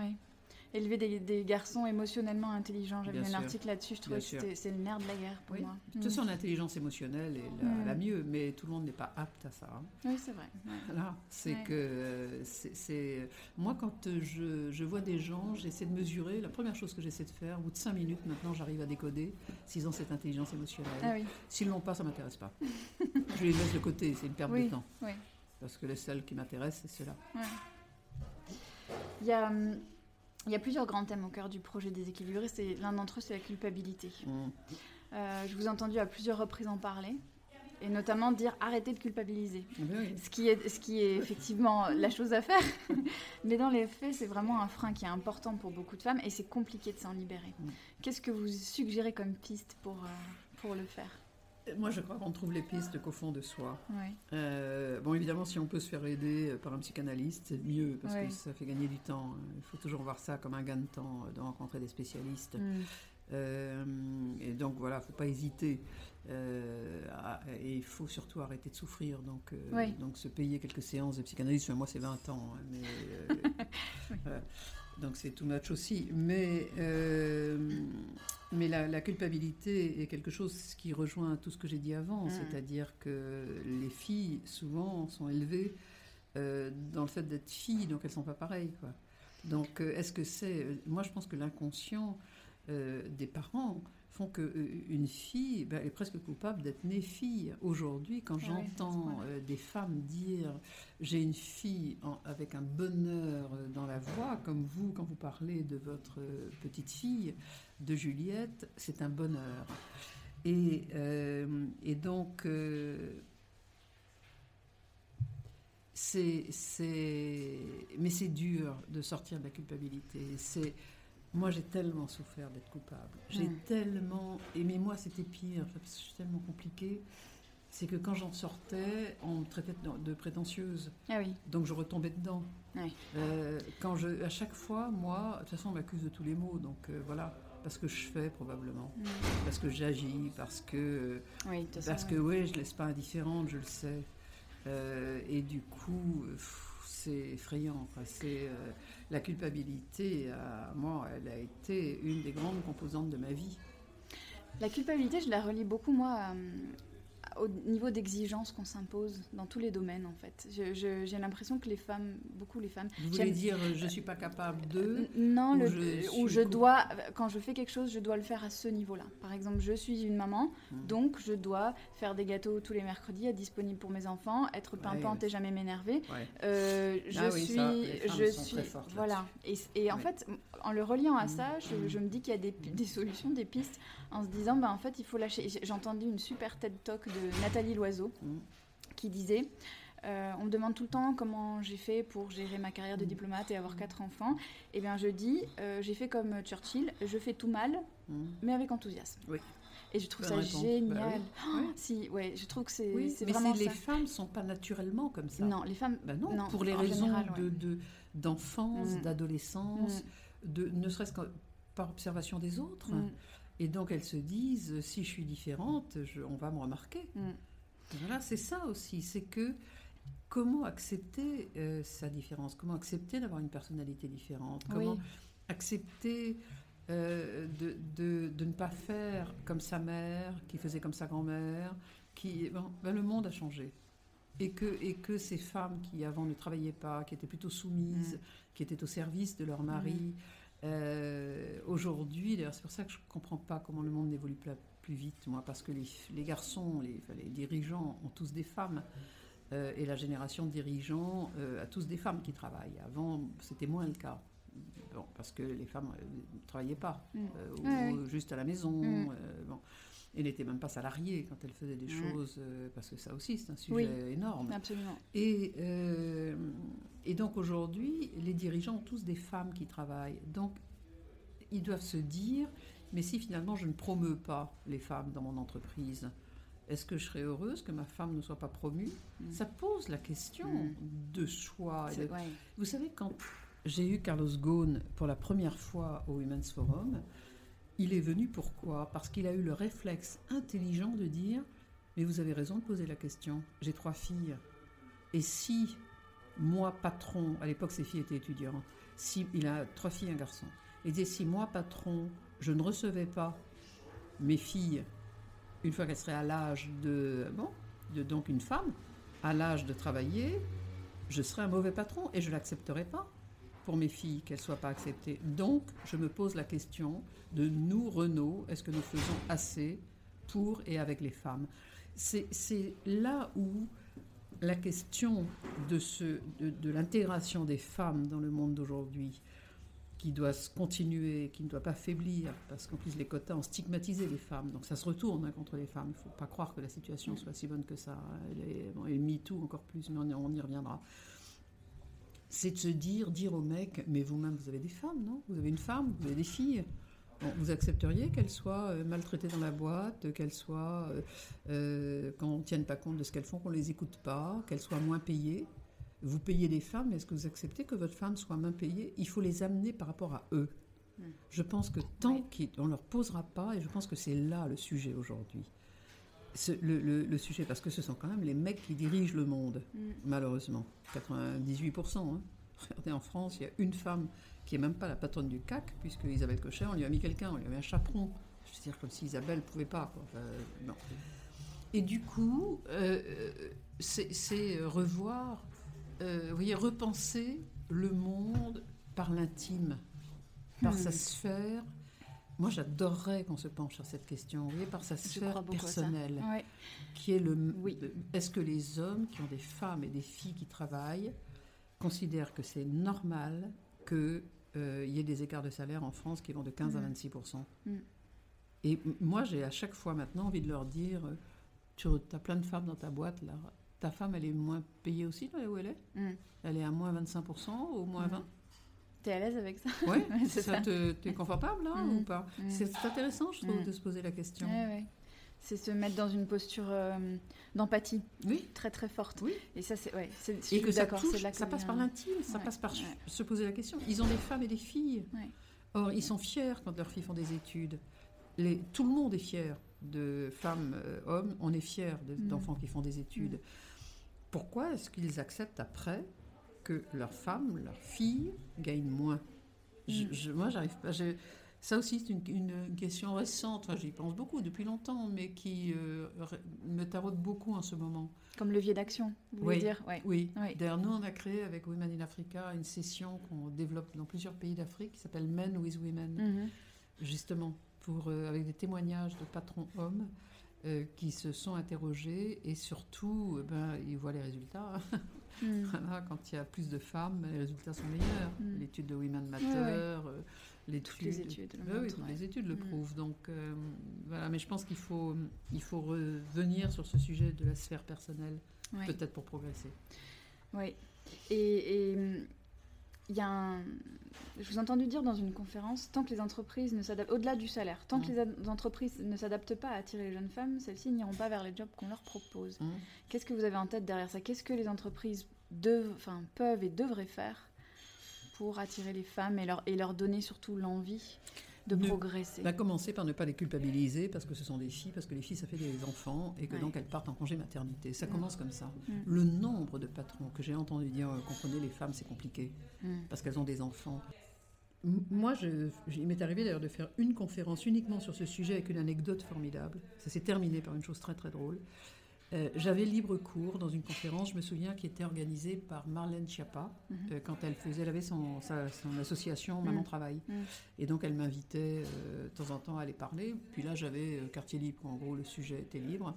Élever des, des garçons émotionnellement intelligents. J'avais un article là-dessus, je trouvais que c'est le nerf de la guerre pour Oui. moi. De toute Mm. façon, l'intelligence émotionnelle est la, Mm. la mieux, mais tout le monde n'est pas apte à ça. hein. Oui, c'est vrai. Voilà, c'est Ouais. que euh, c'est- c'est moi quand euh, je, je vois des gens, j'essaie de mesurer. La première chose que j'essaie de faire, au bout de cinq minutes, maintenant, j'arrive à décoder s'ils ont cette intelligence émotionnelle. Ah oui, S'ils l'ont pas, ça m'intéresse pas. je les laisse de côté, c'est une perte Oui. de temps. oui. Parce que les seuls qui m'intéressent, c'est ceux-là. Il y a, hum, il y a plusieurs grands thèmes au cœur du projet déséquilibré. C'est l'un d'entre eux, c'est la culpabilité. Mm. Euh, je vous ai entendu à plusieurs reprises en parler, et notamment dire arrêtez de culpabiliser. Bien oui. Ce qui, est, ce qui est effectivement la chose à faire. Mais dans les faits, c'est vraiment un frein qui est important pour beaucoup de femmes et c'est compliqué de s'en libérer. Mm. Qu'est-ce que vous suggérez comme piste pour, euh, pour le faire? Moi, je crois qu'on trouve les pistes qu'au fond de soi. Ouais. Euh, bon, évidemment, si on peut se faire aider par un psychanalyste, c'est mieux, parce Ouais. que ça fait gagner du temps. Il faut toujours voir ça comme un gain de temps, euh, de rencontrer des spécialistes. Mm. Euh, et donc voilà, faut pas hésiter. Euh, à- et il faut surtout arrêter de souffrir. Donc, euh, Oui. donc se payer quelques séances de psychanalyse. Enfin, moi, c'est 20 ans. hein, mais. Donc c'est too much aussi. Mais, mais la, la culpabilité est quelque chose qui rejoint tout ce que j'ai dit avant. Mm. C'est-à-dire que les filles, souvent, sont élevées euh, dans le fait d'être filles, donc elles sont pas pareilles. Quoi. Donc euh, est-ce que c'est... euh, Moi, je pense que l'inconscient euh, des parents font que euh, une fille ben, est presque coupable d'être née fille. Aujourd'hui, quand Ah j'entends des femmes dire j'ai une fille en- avec un bonheur dans la voix, comme vous quand vous parlez de votre petite fille, de Juliette, c'est un bonheur. Et, euh, et donc, euh, c'est, c'est, mais c'est dur de sortir de la culpabilité. C'est, moi, j'ai tellement souffert d'être coupable. J'ai Mm. tellement, et mais moi, c'était pire parce que suis tellement compliquée. c'est que quand j'en sortais, on me traitait de, de prétentieuse. Ah oui. Donc je retombais dedans. Oui. Euh, quand je, à chaque fois, moi, de toute façon, on m'accuse de tous les maux, donc euh, voilà, parce que je fais probablement, Mm. parce que j'agis, parce que, Oui, toute façon, parce que ouais. oui, je laisse pas indifférente, je le sais. Euh, et du coup, euh, c'est effrayant. C'est euh, la culpabilité. à moi, elle a été une des grandes composantes de ma vie. La culpabilité, je la relie beaucoup, moi, au niveau d'exigence qu'on s'impose dans tous les domaines, en fait. Je- je- J'ai l'impression que les femmes, beaucoup les femmes... Vous voulez dire, euh, je suis pas capable de. N- Non, ou le, je je co- dois, quand je fais quelque chose, je dois le faire à ce niveau-là. Par exemple, je suis une maman, Hmm. donc je dois faire des gâteaux tous les mercredis, être disponible pour mes enfants, être pimpante et jamais m'énerver. Ouais. Euh, je Ah oui, suis, ça, je suis, voilà. Et, et en fait, en le reliant à Mm. ça, je, je me dis qu'il y a des, des solutions, des pistes, en se disant, bah en fait, il faut lâcher. J'ai entendu une super TED Talk de Nathalie Loiseau Mm. qui disait. euh, on me demande tout le temps comment j'ai fait pour gérer ma carrière de Mm. diplomate et avoir quatre enfants. Eh bien, je dis, euh, j'ai fait comme Churchill, je fais tout mal, mais avec enthousiasme. Oui. Et je trouve ça réponse. génial. Bah Oh, Oui. Si, ouais, je trouve que c'est Oui, mais vraiment les femmes sont pas naturellement comme ça. Non, les femmes. Ben non, Non, pour les raisons de, de- d'enfance, Mm. d'adolescence, de, ne serait-ce que par observation des autres. Mm, Et donc elles se disent, si je suis différente, je- on va me remarquer. mm. Voilà, c'est ça aussi, c'est que comment accepter euh, sa différence, comment accepter d'avoir une personnalité différente, comment Oui. accepter euh, de, de- de ne pas faire comme sa mère, qui faisait comme sa grand-mère, qui bon, ben, le monde a changé. Et que, et que ces femmes qui avant ne travaillaient pas, qui étaient plutôt soumises, Mm. qui étaient au service de leur mari, euh, aujourd'hui, d'ailleurs c'est pour ça que je ne comprends pas comment le monde n'évolue pas plus vite, moi, parce que les, les garçons, les, dirigeants ont tous des femmes. euh, et la génération de dirigeants euh, a tous des femmes qui travaillent. Avant, c'était moins le cas. Bon, parce que les femmes ne travaillaient pas, Mm. ou Ouais, juste à la maison. Mm. bon. Et n'étaient même pas salariées quand elles faisaient des choses, euh, parce que ça aussi, c'est un sujet Oui. énorme. Absolument. Et, euh, et donc aujourd'hui, les dirigeants ont tous des femmes qui travaillent. Donc ils doivent se dire, mais si finalement je ne promeux pas les femmes dans mon entreprise, est-ce que je serais heureuse que ma femme ne soit pas promue? Mm. Ça pose la question Mm. de choix. de- ouais. Vous savez, quand j'ai eu Carlos Ghosn pour la première fois au Women's Forum, il est venu pourquoi? Parce qu'il a eu le réflexe intelligent de dire Mais vous avez raison de poser la question. J'ai trois filles. Et si moi, patron, à l'époque ses filles étaient étudiantes, si, il a trois filles et un garçon, il disait Si moi, patron, je ne recevais pas mes filles une fois qu'elles seraient à l'âge de. Bon, de, donc une femme, à l'âge de travailler, je serais un mauvais patron et je l'accepterai pas pour mes filles qu'elles soient pas acceptées. Donc, je me pose la question de nous, Renault, est-ce que nous faisons assez pour et avec les femmes? C'est là où la question de, l'intégration des femmes dans le monde d'aujourd'hui, qui doit se continuer, qui ne doit pas faiblir, parce qu'en plus les quotas ont stigmatisé les femmes, donc ça se retourne hein, contre les femmes. Il ne faut pas croire que la situation soit si bonne que ça. Elle est, bon, et MeToo encore plus, mais on y reviendra. C'est de se dire, dire aux mecs, mais vous-même vous avez des femmes, non? Vous avez une femme, vous avez des filles. Bon, vous accepteriez qu'elles soient euh, maltraitées dans la boîte, qu'elles soient, euh, euh, qu'on ne tienne pas compte de ce qu'elles font, qu'on ne les écoute pas, qu'elles soient moins payées? Vous payez des femmes, mais est-ce que vous acceptez que votre femme soit moins payée? Il faut les amener par rapport à eux. Mm. Je pense que tant Oui. qu'on ne leur posera pas, et je pense que c'est là le sujet aujourd'hui, Ce- le, le- le sujet, parce que ce sont quand même les mecs qui dirigent le monde, Mm. malheureusement. 98%. hein. Regardez, en France, il y a une femme qui est même pas la patronne du CAC, puisque Isabelle Cochet, on lui a mis quelqu'un, on lui a mis un chaperon. Je veux dire, comme si Isabelle pouvait pas. quoi. Enfin, non. Et du coup, euh, euh, c'est revoir, euh, vous voyez, repenser le monde par l'intime, par Hmm. sa sphère. Moi, j'adorerais qu'on se penche sur cette question, vous voyez, par sa sphère personnelle Ouais. qui est le. Oui. Est-ce que les hommes qui ont des femmes et des filles qui travaillent considèrent que c'est normal qu'il y ait des écarts de salaire en France qui vont de 15 à Mhm. 26 Mm. Et m- moi, j'ai à chaque fois maintenant envie de leur dire euh, tu as plein de femmes dans ta boîte là. Ta femme, elle est moins payée aussi là où elle est? Mm. Elle est à moins 25% ou moins Mhm. 20 T'es à l'aise avec ça Ouais, c'est ça ça. te, t'es confortable là Mhm. ou pas? Mm. C'est intéressant, je trouve, Mm. de se poser la question. Ouais, ouais. C'est se mettre dans une posture euh, d'empathie Oui. très très forte. Oui. Et ça, c'est. Ouais, c'est- ça d'accord, ça qu'on passe par l'intime, ça Ouais, passe par se poser la question. Ils ont des femmes et des filles. Or, ils sont fiers quand leurs filles font des études. Les- tout le monde est fier de femmes, euh, hommes. On est de- Mm. d'enfants qui font des études. Mm. Pourquoi est-ce qu'ils acceptent après que leurs femmes, leurs filles gagnent moins Je- Mm. je- Moi, j'arrive pas. je- ça aussi, c'est une, une question récente. Enfin, J'y pense beaucoup depuis longtemps, mais qui euh, me taraude beaucoup en ce moment. Comme levier d'action, vous voulez Oui. dire ouais. Oui. Oui. D'ailleurs, nous, on a créé avec Women in Africa une session qu'on développe dans plusieurs pays d'Afrique qui s'appelle Men with Women, Mhm. justement, pour, euh, avec des témoignages de patrons hommes euh, qui se sont interrogés et surtout, euh, ben, ils voient les résultats. Mm. Voilà, quand il y a plus de femmes, les résultats sont meilleurs. Mm. L'étude de Women Matter, euh, les Toutes les études le oui, toutes les études le Mm. prouvent. Donc euh, voilà, mais je pense qu'il faut, il faut revenir sur ce sujet de la sphère personnelle, peut-être pour progresser. Oui. Et et, il y a un... Je vous ai entendu dire dans une conférence, tant que les entreprises ne s'adaptent, au-delà du salaire, tant que Mm. les entreprises ne s'adaptent pas à attirer les jeunes femmes, celles-ci n'iront pas vers les jobs qu'on leur propose. Hein. Qu'est-ce que vous avez en tête derrière ça? Qu'est-ce que les entreprises dev- enfin, peuvent et devraient faire pour attirer les femmes et leur, et leur donner surtout l'envie? De Ne- progresser Va commencer par ne pas les culpabiliser parce que ce sont des filles, parce que les filles ça fait des enfants et que Ouais. donc elles partent en congé maternité. Ça Mm. commence comme ça. Mm. Le nombre de patrons que j'ai entendu dire euh, comprenez les femmes c'est compliqué Mm. parce qu'elles ont des enfants. M- Moi, je- je- il m'est arrivé d'ailleurs de faire une conférence uniquement sur ce sujet avec une anecdote formidable. Ça s'est terminé par une chose très très drôle. Euh, J'avais libre cours dans une conférence, je me souviens, qui était organisée par Marlène Schiappa, Mhm. euh, quand elle faisait, elle avait son, sa- son association Maman Mhm. Travail. Mhm. Et donc elle m'invitait euh, de temps en temps à aller parler. Puis là, j'avais quartier libre, en gros, le sujet était libre.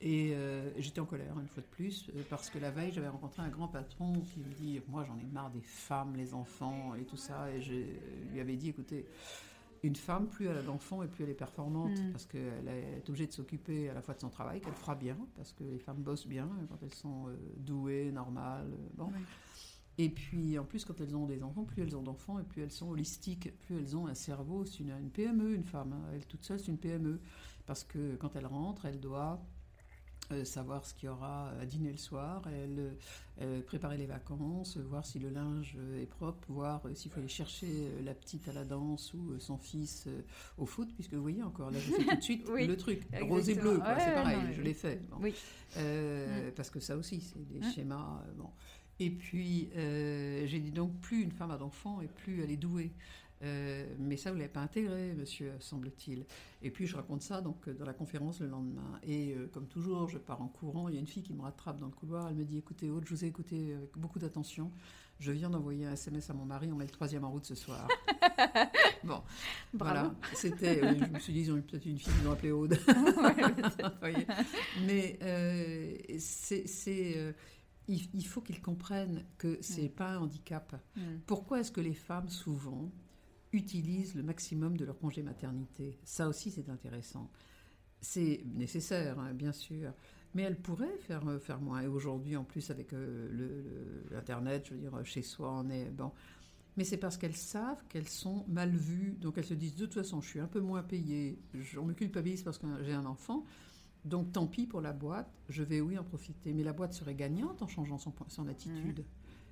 Et j'étais en colère, une fois de plus, parce que la veille, j'avais rencontré un grand patron qui me dit Moi, j'en ai marre des femmes, les enfants et tout ça. Et je lui avais dit Écoutez, une femme, plus elle a d'enfants et plus elle est performante, Mm. parce qu'elle est obligée de s'occuper à la fois de son travail, qu'elle fera bien, parce que les femmes bossent bien quand elles sont euh, douées, normales. euh, bon. Ouais. Et puis, en plus, quand elles ont des enfants, plus elles ont d'enfants et plus elles sont holistiques, plus elles ont un cerveau. C'est une, une PME, une femme. hein. Elle toute seule, c'est une PME. Parce que quand elle rentre, elle doit euh, savoir ce qu'il y aura à dîner le soir, elle, euh, euh, préparer les vacances, euh, voir si le linge euh, est propre, voir euh, s'il faut aller chercher euh, la petite à la danse ou euh, son fils euh, au foot, puisque vous voyez encore, là je fais tout de suite Oui, le truc, exactement. rose et bleu, Ouais, c'est pareil, non, je l'ai fait. Bon. Oui. Euh, Parce que ça aussi, c'est des Mm. schémas. euh, bon. Et puis, euh, j'ai dit donc, plus une femme a d'enfants et plus elle est douée. Euh, mais ça, vous ne l'avez pas intégré, monsieur, semble-t-il. Et puis, je raconte ça donc, dans la conférence le lendemain. Et euh, comme toujours, je pars en courant. Il y a une fille qui me rattrape dans le couloir. Elle me dit Écoutez, Aude, je vous ai écouté avec beaucoup d'attention. Je viens d'envoyer un SMS à mon mari. On met le troisième en route ce soir. bon, Bravo. voilà. C'était. euh, je me suis dit Ils ont eu peut-être une fille qu'ils ont appelée Aude. Mais euh, c'est. c'est, euh, il, il faut qu'ils comprennent que c'est Mm. pas un handicap. Mm. Pourquoi est-ce que les femmes, souvent, utilisent le maximum de leur congé maternité Ça aussi, c'est intéressant. C'est nécessaire, hein, bien sûr, mais elles pourraient faire, euh, faire moins. Et aujourd'hui, en plus, avec euh, l'Internet, je veux dire, chez soi, on est... Bon. Mais c'est parce qu'elles savent qu'elles sont mal vues. Donc elles se disent, de toute façon, je suis un peu moins payée, on me culpabilise parce que j'ai un enfant. Donc tant pis pour la boîte, je vais oui en profiter. Mais la boîte serait gagnante en changeant son, son attitude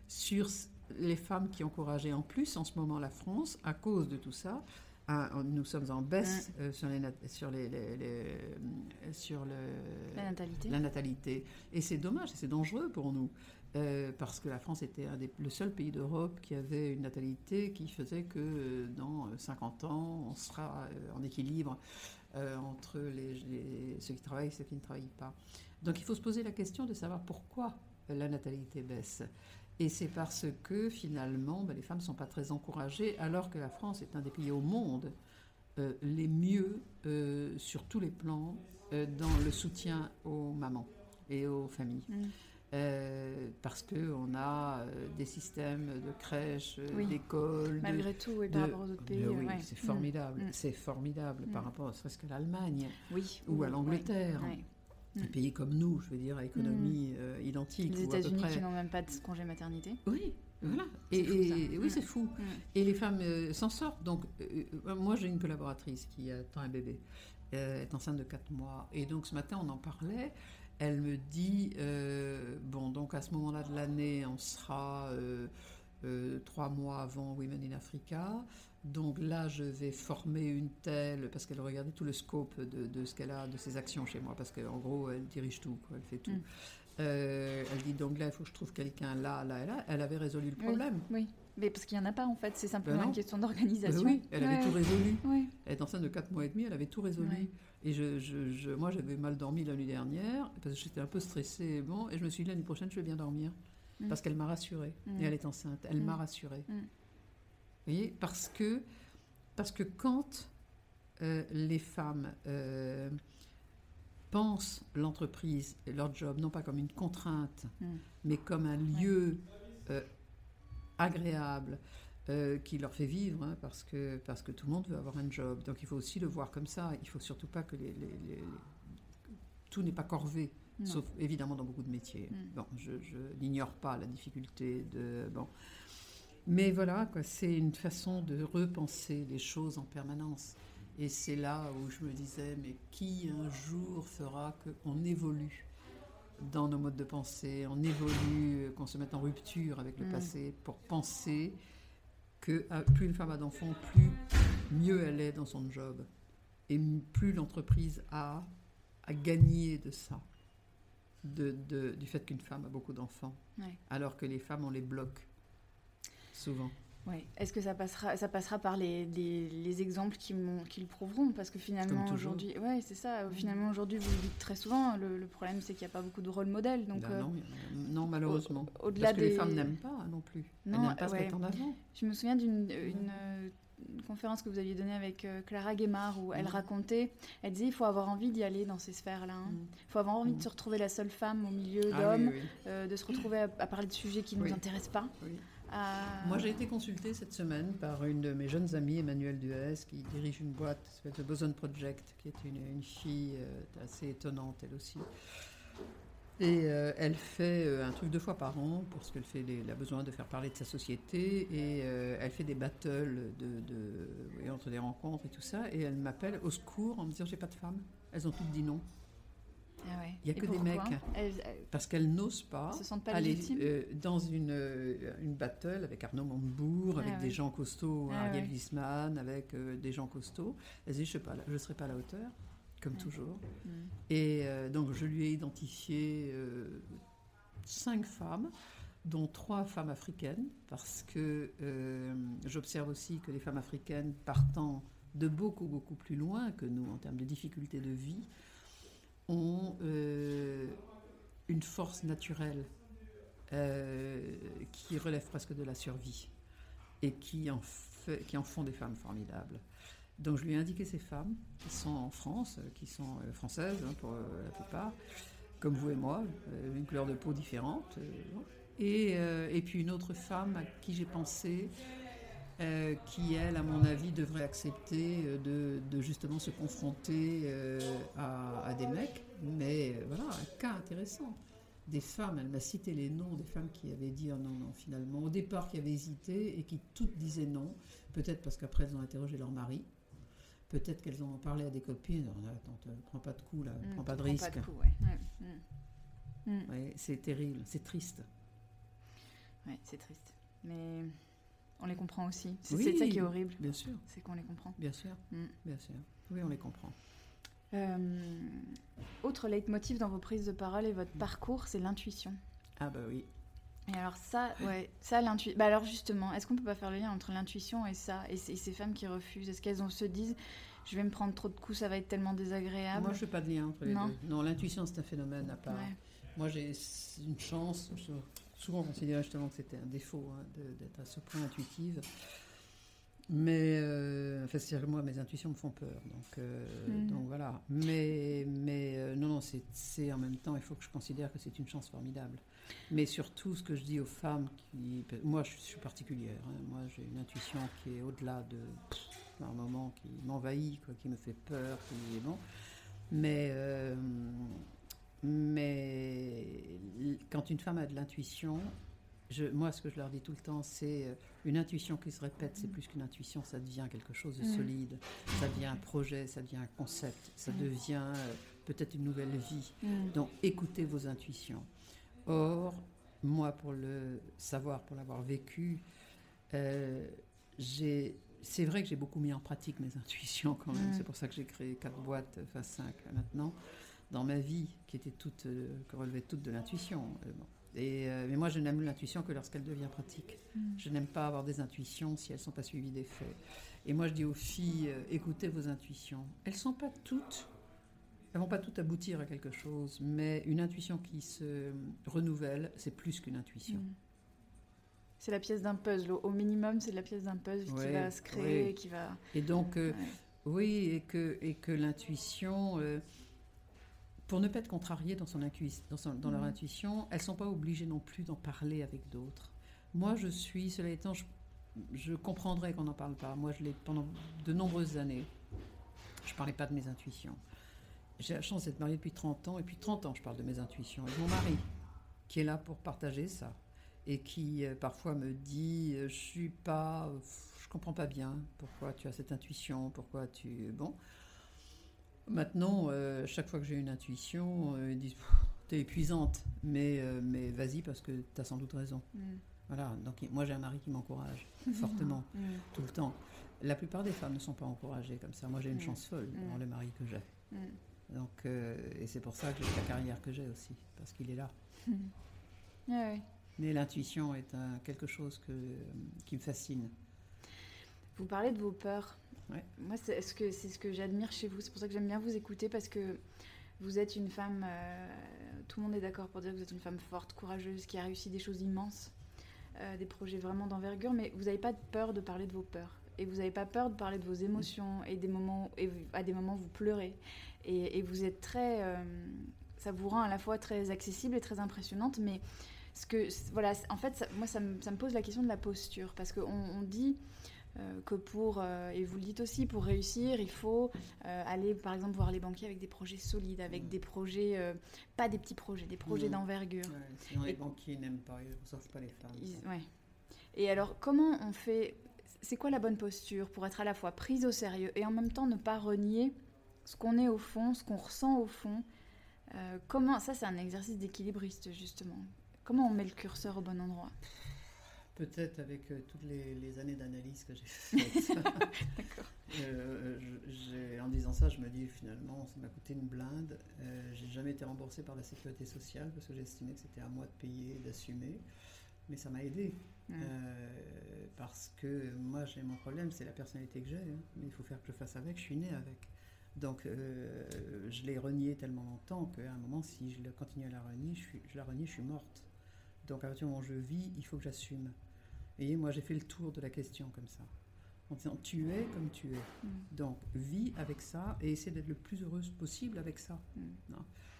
sur s- les femmes qui encourageaient en plus en ce moment la France à cause de tout ça. à- nous sommes en baisse euh, sur, les, nat- sur, les, les- les- euh, sur le, La natalité. la natalité. Et c'est dommage, et c'est dangereux pour nous, euh, parce que la France était un des- le seul pays d'Europe qui avait une natalité qui faisait que dans euh, 50 ans, on sera en équilibre euh, entre ceux qui travaillent et ceux qui ne travaillent pas. Donc il faut se poser la question de savoir pourquoi la natalité baisse. Et c'est parce que finalement, ben, les femmes ne sont pas très encouragées, alors que la France est un des pays au monde euh, les mieux euh, sur tous les plans euh, dans le soutien aux mamans et aux familles. Mm. Euh, parce qu'on a des systèmes de crèches, Oui. d'écoles. de- Malgré tout, et par de- rapport aux autres pays. oui, ouais. c'est Mm. formidable. Mm. C'est formidable Mm. par rapport, ne serait-ce qu'à l'Allemagne Oui. ou à oui, ouais. Un Mm. pays comme nous, je veux dire, à économie euh, identique. Les États-Unis près. qui n'ont même pas de congé maternité. Oui, voilà. Et, C'est fou, ça. et- oui, Mm. c'est fou. Mm. Et les femmes euh, s'en sortent. Donc, euh, moi, j'ai une collaboratrice qui attend un bébé. euh, est enceinte de 4 mois. Et donc ce matin, on en parlait. Elle me dit, bon, donc à ce moment-là de l'année, on sera euh, trois mois avant Women in Africa. Donc là, je vais former une telle, parce qu'elle regardait tout le scope de, de ce qu'elle a, de ses actions chez moi, parce qu'en gros, elle dirige tout, quoi, elle fait tout. Mm. Euh, elle dit, donc là, il faut que je trouve quelqu'un là, là et là. Elle avait résolu le problème. Oui, mais parce qu'il n'y en a pas en fait, c'est simplement Ben une question Ben d'organisation. oui, elle avait tout résolu. Ouais. Elle est enceinte de 4 mois et demi, elle avait tout résolu. Ouais. Et je, je- je- moi, j'avais mal dormi la nuit dernière, parce que j'étais un peu stressée. Bon, et je me suis dit, l'année prochaine, je vais bien dormir. Mm. Parce qu'elle m'a rassurée. Mm. Et elle est enceinte. Elle Mm. m'a rassurée. Vous voyez Parce que, parce que quand euh, les femmes euh, pensent l'entreprise et leur job, non pas comme une contrainte, Mm. mais comme un lieu euh, agréable, qui leur fait vivre, hein, parce, que, parce que tout le monde veut avoir un job. Donc il faut aussi le voir comme ça. Il faut surtout pas que les, les- les- les- tout n'est pas corvé, Non. sauf évidemment dans beaucoup de métiers. Mm. Bon, je, je n'ignore pas la difficulté de bon, mais voilà, c'est une façon de repenser les choses en permanence. Et c'est là où je me disais, mais qui un jour fera qu'on évolue dans nos modes de pensée, on évolue, qu'on se mette en rupture avec le Mm. passé pour penser que ah, plus une femme a d'enfants, plus mieux elle est dans son job. Et plus l'entreprise a à gagner de ça, de, de- du fait qu'une femme a beaucoup d'enfants, Ouais. alors que les femmes, on les bloque souvent. Ouais. Est-ce que ça passera, ça passera par les, les, les exemples qui, le prouveront? Parce que finalement, aujourd'hui, ouais, c'est ça. Finalement, aujourd'hui, vous le dites très souvent, le, le problème, c'est qu'il n'y a pas beaucoup de rôle modèle. Donc, Ben euh, non, malheureusement. au- au-delà Parce que les des- femmes n'aiment pas non plus. Non, Elles n'aiment pas se ouais. mettre en avant. Je me souviens d'une une, euh, conférence que vous aviez donnée avec euh, Clara Guémard où elle racontait, elle disait il faut avoir envie d'y aller dans ces sphères-là. hein. Mhm. Il faut avoir envie de se retrouver la seule femme au milieu Ah d'hommes, oui, oui, euh, de se retrouver à, à parler de sujets qui ne Oui. nous intéressent pas. À- Moi, j'ai été consultée cette semaine par une de mes jeunes amies, Emmanuelle Duès, qui dirige une boîte qui s'appelle The Boson Project, qui est une, une fille euh, assez étonnante, elle aussi. Et euh, elle fait euh, un truc deux fois par an parce qu'elle fait elle a besoin de faire parler de sa société et euh, elle fait des battles de, entre des rencontres et tout ça. Et elle m'appelle au secours en me disant j'ai pas de femmes. Elles ont toutes dit non Ah ouais. il y a Et que des mecs. Elles, elles parce qu'elles n'osent pas se sentent pas aller légitimes euh, dans une, euh, une battle avec Arnaud Montebourg, avec Ah des ouais. gens costauds, Ah Ariel ouais. Wiesman, avec euh, des gens costauds. Elle se dit, je ne serai pas à la hauteur, comme toujours. Mm. Et euh, donc, je lui ai identifié euh, cinq femmes, dont trois femmes africaines, parce que euh, j'observe aussi que les femmes africaines, partant de beaucoup, beaucoup plus loin que nous en termes de difficultés de vie, ont euh, une force naturelle euh, qui relève presque de la survie et qui en, font des femmes formidables. Donc je lui ai indiqué ces femmes qui sont en France, euh, qui sont françaises hein, pour la plupart, comme vous et moi, une couleur de peau différente. et puis une autre femme à qui j'ai pensé, euh, qui elle, à mon avis, devrait accepter euh, de, de justement se confronter euh, à, à des mecs. Mais voilà, un cas intéressant. Des femmes, elle m'a cité les noms des femmes qui avaient dit ah non, non, finalement, au départ qui avaient hésité et qui toutes disaient non. Peut-être parce qu'après elles ont interrogé leur mari. Peut-être qu'elles ont parlé à des copines. Alors, attends, te- prends pas de coups là, Mm, prends pas de prends risque. Pas de coup, ouais. Ouais. Mm. Mm. Ouais, c'est terrible, c'est triste. Ouais, c'est triste. Mais on les comprend aussi. C'est Oui. ça qui est horrible, Bien sûr, c'est qu'on les comprend. bien sûr, Mm. bien sûr. Oui, on les comprend. Euh, autre leitmotiv dans vos prises de parole et votre parcours, c'est l'intuition. Ah bah oui. Et alors ça, ouais, ça l'intuition. Bah alors justement, est-ce qu'on peut pas faire le lien entre l'intuition et ça, et, ces femmes qui refusent? Est-ce qu'elles ont- se disent, je vais me prendre trop de coups, ça va être tellement désagréable? Moi, je fais pas de lien entre les Non. deux. Non, l'intuition, c'est un phénomène à part. Ouais. Moi, j'ai une chance. je- souvent, on considérait justement que c'était un défaut hein, d'être à ce point intuitive. Mais, euh, enfin, que moi, mes intuitions me font peur. Donc, euh, Mm. donc voilà. Mais, mais euh, non, non, c'est- c'est en même temps, il faut que je considère que c'est une chance formidable. Mais surtout, ce que je dis aux femmes qui. Moi, je suis particulière. hein. Moi, j'ai une intuition qui est au-delà de. pff, un moment qui m'envahit, qui me fait peur, qui est bon. Mais. Mais quand une femme a de l'intuition, moi, ce que je leur dis tout le temps, c'est euh, une intuition qui se répète, c'est plus qu'une intuition, ça devient quelque chose de mm. solide, ça devient un projet, ça devient un concept, ça mm. devient euh, peut-être une nouvelle vie. Mm. Donc, écoutez vos intuitions. Or, moi, pour le savoir, pour l'avoir vécu, euh, c'est vrai que j'ai beaucoup mis en pratique mes intuitions quand même. C'est pour ça que j'ai créé quatre boîtes, enfin cinq maintenant, dans ma vie, qui étaient toutes, qui relevaient toutes de l'intuition. Euh, mais moi, je n'aime l'intuition que lorsqu'elle devient pratique. Mm. Je n'aime pas avoir des intuitions si elles ne sont pas suivies des faits. Et moi, je dis aux filles, euh, écoutez vos intuitions. Elles ne sont pas toutes, elles vont pas toutes aboutir à quelque chose, mais une intuition qui se renouvelle, c'est plus qu'une intuition. Mm. C'est la pièce d'un puzzle. Au minimum, c'est la pièce d'un puzzle qui va se créer, qui va. Et donc, euh, oui, et que, et que l'intuition pour ne pas être contrariées dans, son dans, dans leur mm. intuition, elles ne sont pas obligées non plus d'en parler avec d'autres. Moi, je suis, cela étant, je, je comprendrais qu'on n'en parle pas. Moi, je l'ai pendant de nombreuses années. Je ne parlais pas de mes intuitions. J'ai la chance d'être mariée depuis 30 ans, et depuis 30 ans, je parle de mes intuitions. Et mon mari, qui est là pour partager ça, et qui euh, parfois me dit euh, Je suis pas. je comprends pas bien pourquoi tu as cette intuition, pourquoi tu. Bon. Maintenant, euh, chaque fois que j'ai une intuition, euh, ils disent T'es épuisante, mais, euh, mais vas-y parce que tu as sans doute raison. Mm. Voilà, donc moi j'ai un mari qui m'encourage fortement, mm. tout le temps. La plupart des femmes ne sont pas encouragées comme ça. Moi j'ai une mm. chance folle dans le mari que j'ai. Donc, et c'est pour ça que j'ai la carrière que j'ai aussi, parce qu'il est là. Mais l'intuition est quelque chose que, qui me fascine. Vous parlez de vos peurs. Moi, c'est ce que, j'admire chez vous? C'est pour ça que j'aime bien vous écouter parce que vous êtes une femme. Euh, tout le monde est d'accord pour dire que vous êtes une femme forte, courageuse, qui a réussi des choses immenses, euh, des projets vraiment d'envergure, mais vous n'avez pas peur de parler de vos peurs. Et vous n'avez pas peur de parler de vos émotions et des moments et à des moments vous pleurez et, vous êtes très euh, ça vous rend à la fois très accessible et très impressionnante mais ce que voilà en fait moi ça me, ça me, pose la question de la posture parce qu'on on dit euh, que pour, euh, et vous le dites aussi, pour réussir, il faut euh, aller par exemple voir les banquiers avec des projets solides, avec mm. des projets, pas des petits projets, des projets mm. d'envergure. sinon les banquiers n'aiment pas, ils ne pas les femmes. ouais. Et alors comment on fait, c'est quoi la bonne posture pour être à la fois prise au sérieux et en même temps ne pas renier ce qu'on est au fond, ce qu'on ressent au fond? Comment, ça c'est un exercice d'équilibriste justement. Comment on met le curseur au bon endroit? Peut-être avec euh, toutes les, années d'analyse que j'ai faites. euh, en disant ça, je me dis finalement, ça m'a coûté une blinde. Euh, j'ai jamais été remboursé par la sécurité sociale parce que j'estimais que c'était à moi de payer, d'assumer. Mais ça m'a aidé. Euh, parce que moi, j'ai mon problème, c'est la personnalité que j'ai. Hein. Mais il faut faire que je fasse avec. Je suis né avec. Donc, je l'ai renié tellement longtemps qu'à un moment, si je continue à la renier, je, suis, je la renie, je suis morte. Donc, à partir du moment où je vis, il faut que j'assume. Et moi, j'ai fait le tour de la question comme ça. En disant, tu es comme tu es. Mm. Donc, vis avec ça et essaie d'être le plus heureuse possible avec ça. Mm.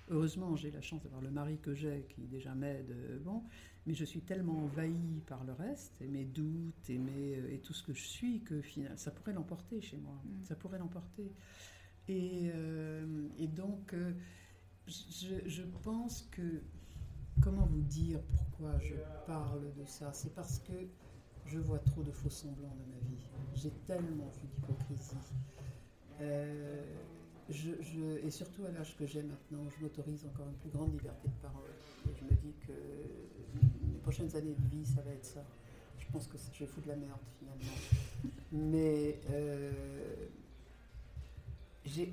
Heureusement, j'ai la chance d'avoir le mari que j'ai qui déjà m'aide. Euh, bon, mais je suis tellement envahie par le reste, et mes doutes, et, mes, euh, et tout ce que je suis, que finalement, ça pourrait l'emporter chez moi. Mm. Ça pourrait l'emporter. Et, euh, et, donc, je, je pense que comment vous dire pourquoi je parle de ça? C'est parce que je vois trop de faux semblants dans ma vie. J'ai tellement vu d'hypocrisie. Euh, et surtout à l'âge que j'ai maintenant, je m'autorise encore une plus grande liberté de parole. Je me dis que les prochaines années de vie, ça va être ça. Je pense que je foutre de la merde finalement. Mais euh,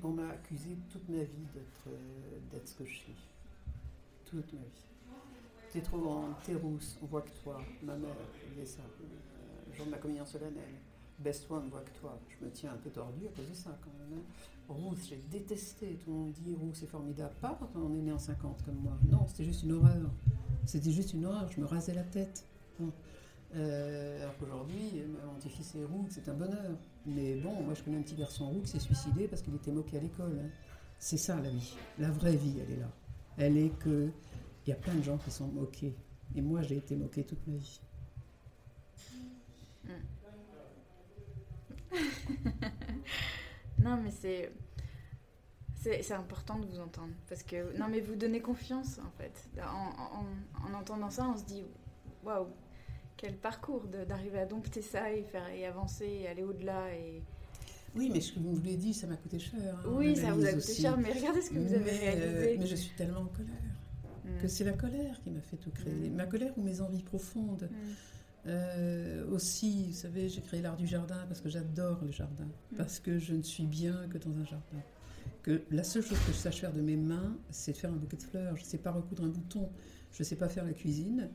on m'a accusé toute ma vie d'être ce que je suis. Toute ma vie. T'es trop grande, t'es rousse, on voit que toi. Ma mère disait ça. Euh, jour de ma communion solennelle. One, on voit que toi. Je me tiens un peu tordu à cause de ça quand même. Hein. Rousse, j'ai détesté. Tout le monde dit rousse, c'est formidable. Pas quand on est né en 50 comme moi. Non, c'était juste une horreur. C'était juste une horreur. Je me rasais la tête. Euh, alors qu'aujourd'hui, mon petit-fils est roux, c'est un bonheur. Mais bon, moi je connais un petit garçon roux qui s'est suicidé parce qu'il était moqué à l'école. Hein. C'est ça la vie. La vraie vie, elle est là. Elle est que il y a plein de gens qui sont moqués. Et moi, j'ai été moquée toute ma vie. non, mais c'est. C'est important de vous entendre. Parce que. Non, mais vous donnez confiance, en fait. En, en, entendant ça, on se dit waouh, quel parcours d'arriver à dompter ça et, faire, et avancer et aller au-delà et... Oui, mais ce que vous l'avez dit, ça m'a coûté cher. Hein, oui, ça vous a coûté cher, mais regardez ce que vous avez réalisé. mais je suis tellement en colère que mm. c'est la colère qui m'a fait tout créer. Mm. Ma colère ou mes envies profondes. Mm. Euh, aussi, vous savez, j'ai créé l'art du jardin parce que j'adore le jardin, parce que je ne suis bien que dans un jardin. Que la seule chose que je sache faire de mes mains, c'est faire un bouquet de fleurs. Je ne sais pas recoudre un bouton, je ne sais pas faire la cuisine.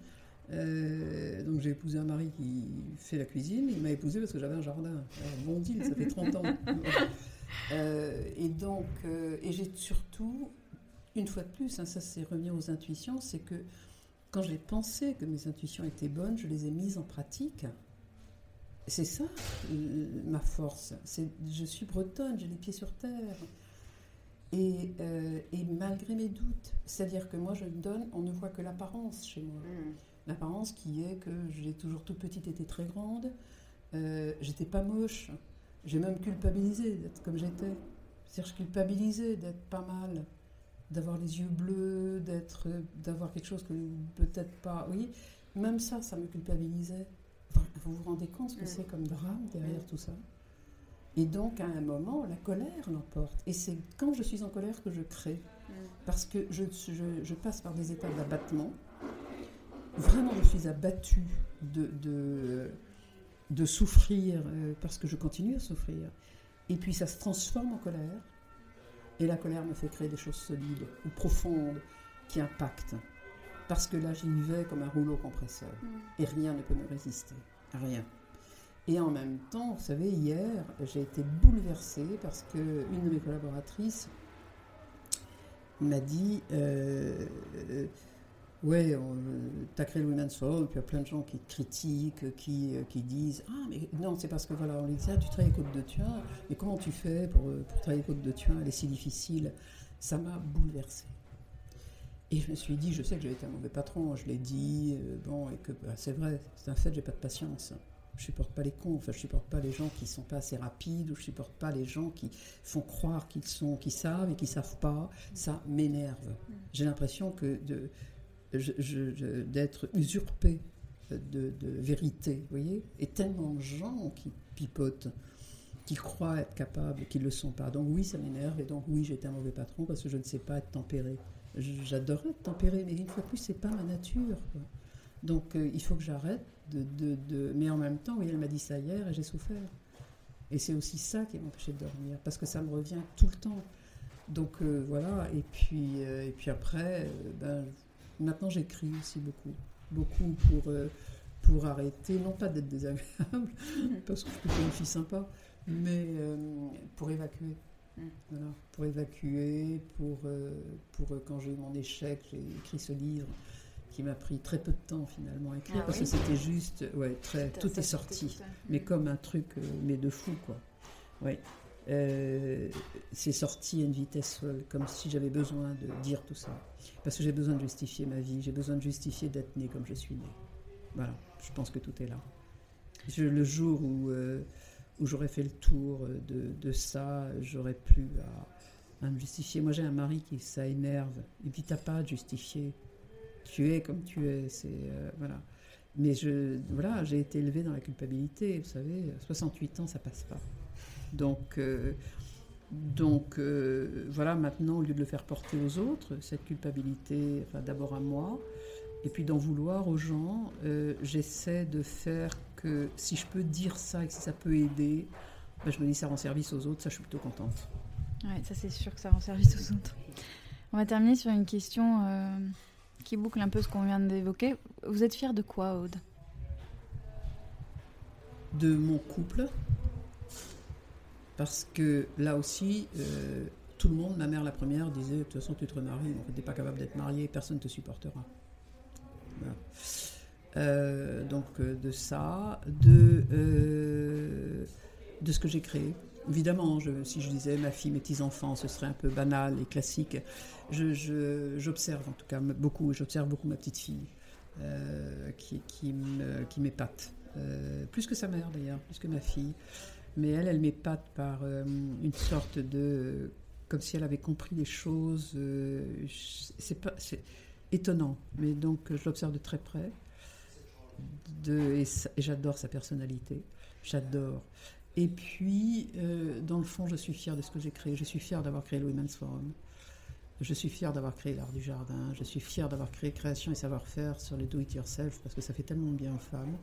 Euh, donc j'ai épousé un mari qui fait la cuisine. Il m'a épousé parce que j'avais un jardin. bon deal, ça fait 30 ans. Euh, et donc, et j'ai surtout une fois de plus, hein, ça c'est revenir aux intuitions, c'est que quand j'ai pensé que mes intuitions étaient bonnes, je les ai mises en pratique. C'est ça ma force. Je suis bretonne, j'ai les pieds sur terre. Et, euh, et malgré mes doutes, c'est-à-dire que moi je donne, on ne voit que l'apparence chez moi. Mm. L'apparence qui est que j'ai toujours toute petite été très grande, euh, j'étais pas moche, j'ai même culpabilisé d'être comme j'étais. C'est-à-dire je culpabilisais d'être pas mal d'avoir les yeux bleus, d'être, d'avoir quelque chose que peut-être pas. Oui, même ça, ça me culpabilisait. vous vous rendez compte ce que mm. c'est comme drame derrière mm. tout ça? Et donc, à un moment, la colère l'emporte. Et c'est quand je suis en colère que je crée. Mm. Parce que je, je, passe par des étapes d'abattement. Vraiment, je suis abattue de, de, de souffrir euh, parce que je continue à souffrir. Et puis, ça se transforme en colère. Et la colère me fait créer des choses solides ou profondes qui impactent. Parce que là, j'y vais comme un rouleau compresseur. Mm. Et rien ne peut me résister. Rien. Et en même temps, vous savez, hier, j'ai été bouleversée parce qu'une de mes collaboratrices m'a dit euh, ouais, tu as créé le Women's Forum, puis il y a plein de gens qui te critiquent, qui, euh, qui disent Ah, mais non, c'est parce que voilà, on lui dit Ah, tu travailles Côte de Tuin, mais comment tu fais pour, euh, pour travailler Côte de Tuin Elle est si difficile. Ça m'a bouleversée. Et je me suis dit, je sais que j'ai été un mauvais patron, je l'ai dit, euh, bon, et que bah, c'est vrai, c'est un fait, j'ai pas de patience. Je supporte pas les cons, enfin, je supporte pas les gens qui sont pas assez rapides, ou je supporte pas les gens qui font croire qu'ils sont, qu'ils savent et qui savent pas. Ça m'énerve. Mm. J'ai l'impression que de, d'être usurpé de, vérité, vous voyez Et tellement de gens qui pipotent, qui croient être capables, qui ne le sont pas. Donc oui, ça m'énerve, et donc oui, j'ai été un mauvais patron parce que je ne sais pas être tempéré. J'adorerais être tempéré, mais une fois de plus, c'est pas ma nature. Donc euh, il faut que j'arrête de, de, Mais en même temps, oui, elle m'a dit ça hier et j'ai souffert. Et c'est aussi ça qui m'empêchait de dormir, parce que ça me revient tout le temps. Donc euh, voilà, et puis, euh, et puis après, ben, Maintenant, j'écris aussi beaucoup. Beaucoup pour, euh, pour arrêter, non pas d'être désagréable, parce que je suis une fille sympa, mais euh, pour évacuer. Mm. Voilà, pour évacuer, pour, euh, pour quand j'ai eu mon échec, j'ai écrit ce livre qui m'a pris très peu de temps finalement à écrire, ah parce que c'était juste, ouais, très, tout est sorti, mais comme un truc, mais de fou, quoi. Ouais. Euh, c'est sorti à une vitesse folle, comme si j'avais besoin de dire tout ça. Parce que j'ai besoin de justifier ma vie, j'ai besoin de justifier d'être né comme je suis né. Voilà, je pense que tout est là. le jour où, euh, où j'aurais fait le tour de, de ça, j'aurais plus à, me justifier. Moi j'ai un mari qui ça énerve. Il dit t'as pas à justifier. Tu es comme tu es. C'est euh, voilà. Mais je voilà, j'ai été élevée dans la culpabilité. Vous savez, 68 ans ça passe pas. Donc, euh, donc euh, voilà, maintenant, au lieu de le faire porter aux autres, cette culpabilité, enfin, d'abord à moi, et puis d'en vouloir aux gens, euh, j'essaie de faire que si je peux dire ça et que si ça peut aider, ben, je me dis ça rend service aux autres, ça je suis plutôt contente. Oui, ça c'est sûr que ça rend service aux autres. On va terminer sur une question qui boucle un peu ce qu'on vient d'évoquer. Vous êtes fière de quoi, Aude? De mon couple, parce que là aussi, euh, tout le monde, ma mère la première, disait de toute façon, tu te remaries, tu n'es pas capable d'être marié, personne ne te supportera. Euh, donc euh, de ça, de, de ce que j'ai créé. Évidemment, je, si je disais ma fille, mes petits-enfants, ce serait un peu banal et classique. J'observe en tout cas beaucoup, j'observe beaucoup ma petite fille qui, qui m'épate. plus que sa mère d'ailleurs, plus que ma fille mais elle, elle m'épate par euh, une sorte de. comme si elle avait compris les choses. Euh, c'est pas, c'est étonnant, mais donc je l'observe de très près. de, et, j'adore sa personnalité. J'adore. Et puis, euh, dans le fond, je suis fière de ce que j'ai créé. Je suis fière d'avoir créé le Women's Forum. Je suis fière d'avoir créé l'art du jardin. Je suis fière d'avoir créé création et savoir-faire sur le do-it-yourself parce que ça fait tellement bien aux femmes.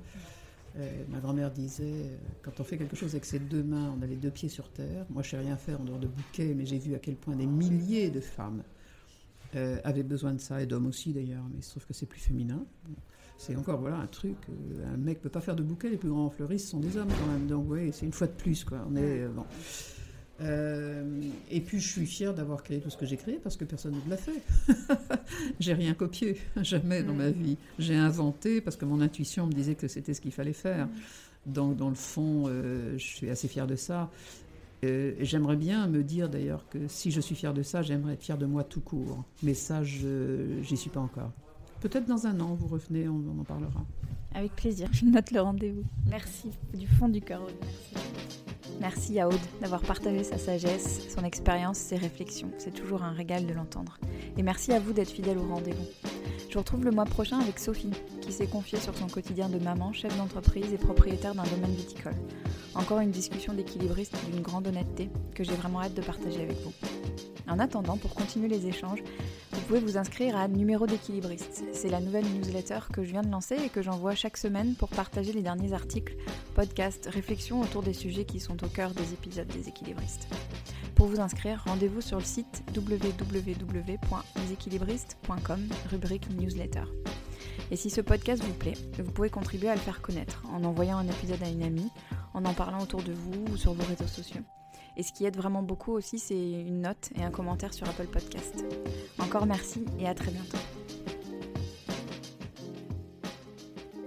Euh, ma grand-mère disait, euh, quand on fait quelque chose avec ses deux mains, on a les deux pieds sur terre. Moi, je sais rien faire en dehors de bouquets, mais j'ai vu à quel point des milliers de femmes euh, avaient besoin de ça, et d'hommes aussi d'ailleurs, mais trouve que c'est plus féminin. C'est encore voilà un truc. un mec peut pas faire de bouquets, les plus grands fleuristes sont des hommes quand même. Donc oui, c'est une fois de plus quoi. On est bon. Euh, et puis je suis fière d'avoir créé tout ce que j'ai créé parce que personne ne l'a fait. j'ai rien copié, jamais dans ma mm. vie. J'ai inventé parce que mon intuition me disait que c'était ce qu'il fallait faire. Mm. Donc dans le fond, euh, je suis assez fière de ça. Euh, j'aimerais bien me dire d'ailleurs que si je suis fière de ça, j'aimerais être fière de moi tout court. Mais ça, je j'y suis pas encore. Peut-être dans un an, vous revenez, on, on en parlera. Avec plaisir, je note le rendez-vous. Merci du fond du cœur. Merci. Merci à Aude d'avoir partagé sa sagesse, son expérience, ses réflexions. C'est toujours un régal de l'entendre. Et merci à vous d'être fidèle au rendez-vous. Je vous retrouve le mois prochain avec Sophie, qui s'est confiée sur son quotidien de maman, chef d'entreprise et propriétaire d'un domaine viticole. Encore une discussion d'équilibriste d'une grande honnêteté que j'ai vraiment hâte de partager avec vous. En attendant, pour continuer les échanges, vous pouvez vous inscrire à Numéro d'équilibriste. C'est la nouvelle newsletter que je viens de lancer et que j'envoie chaque semaine pour partager les derniers articles, podcasts, réflexions autour des sujets qui sont au cœur des épisodes des équilibristes. Pour vous inscrire, rendez-vous sur le site www.leséquilibristes.com, rubrique newsletter. Et si ce podcast vous plaît, vous pouvez contribuer à le faire connaître en envoyant un épisode à une amie, en en parlant autour de vous ou sur vos réseaux sociaux. Et ce qui aide vraiment beaucoup aussi, c'est une note et un commentaire sur Apple Podcast. Encore merci et à très bientôt.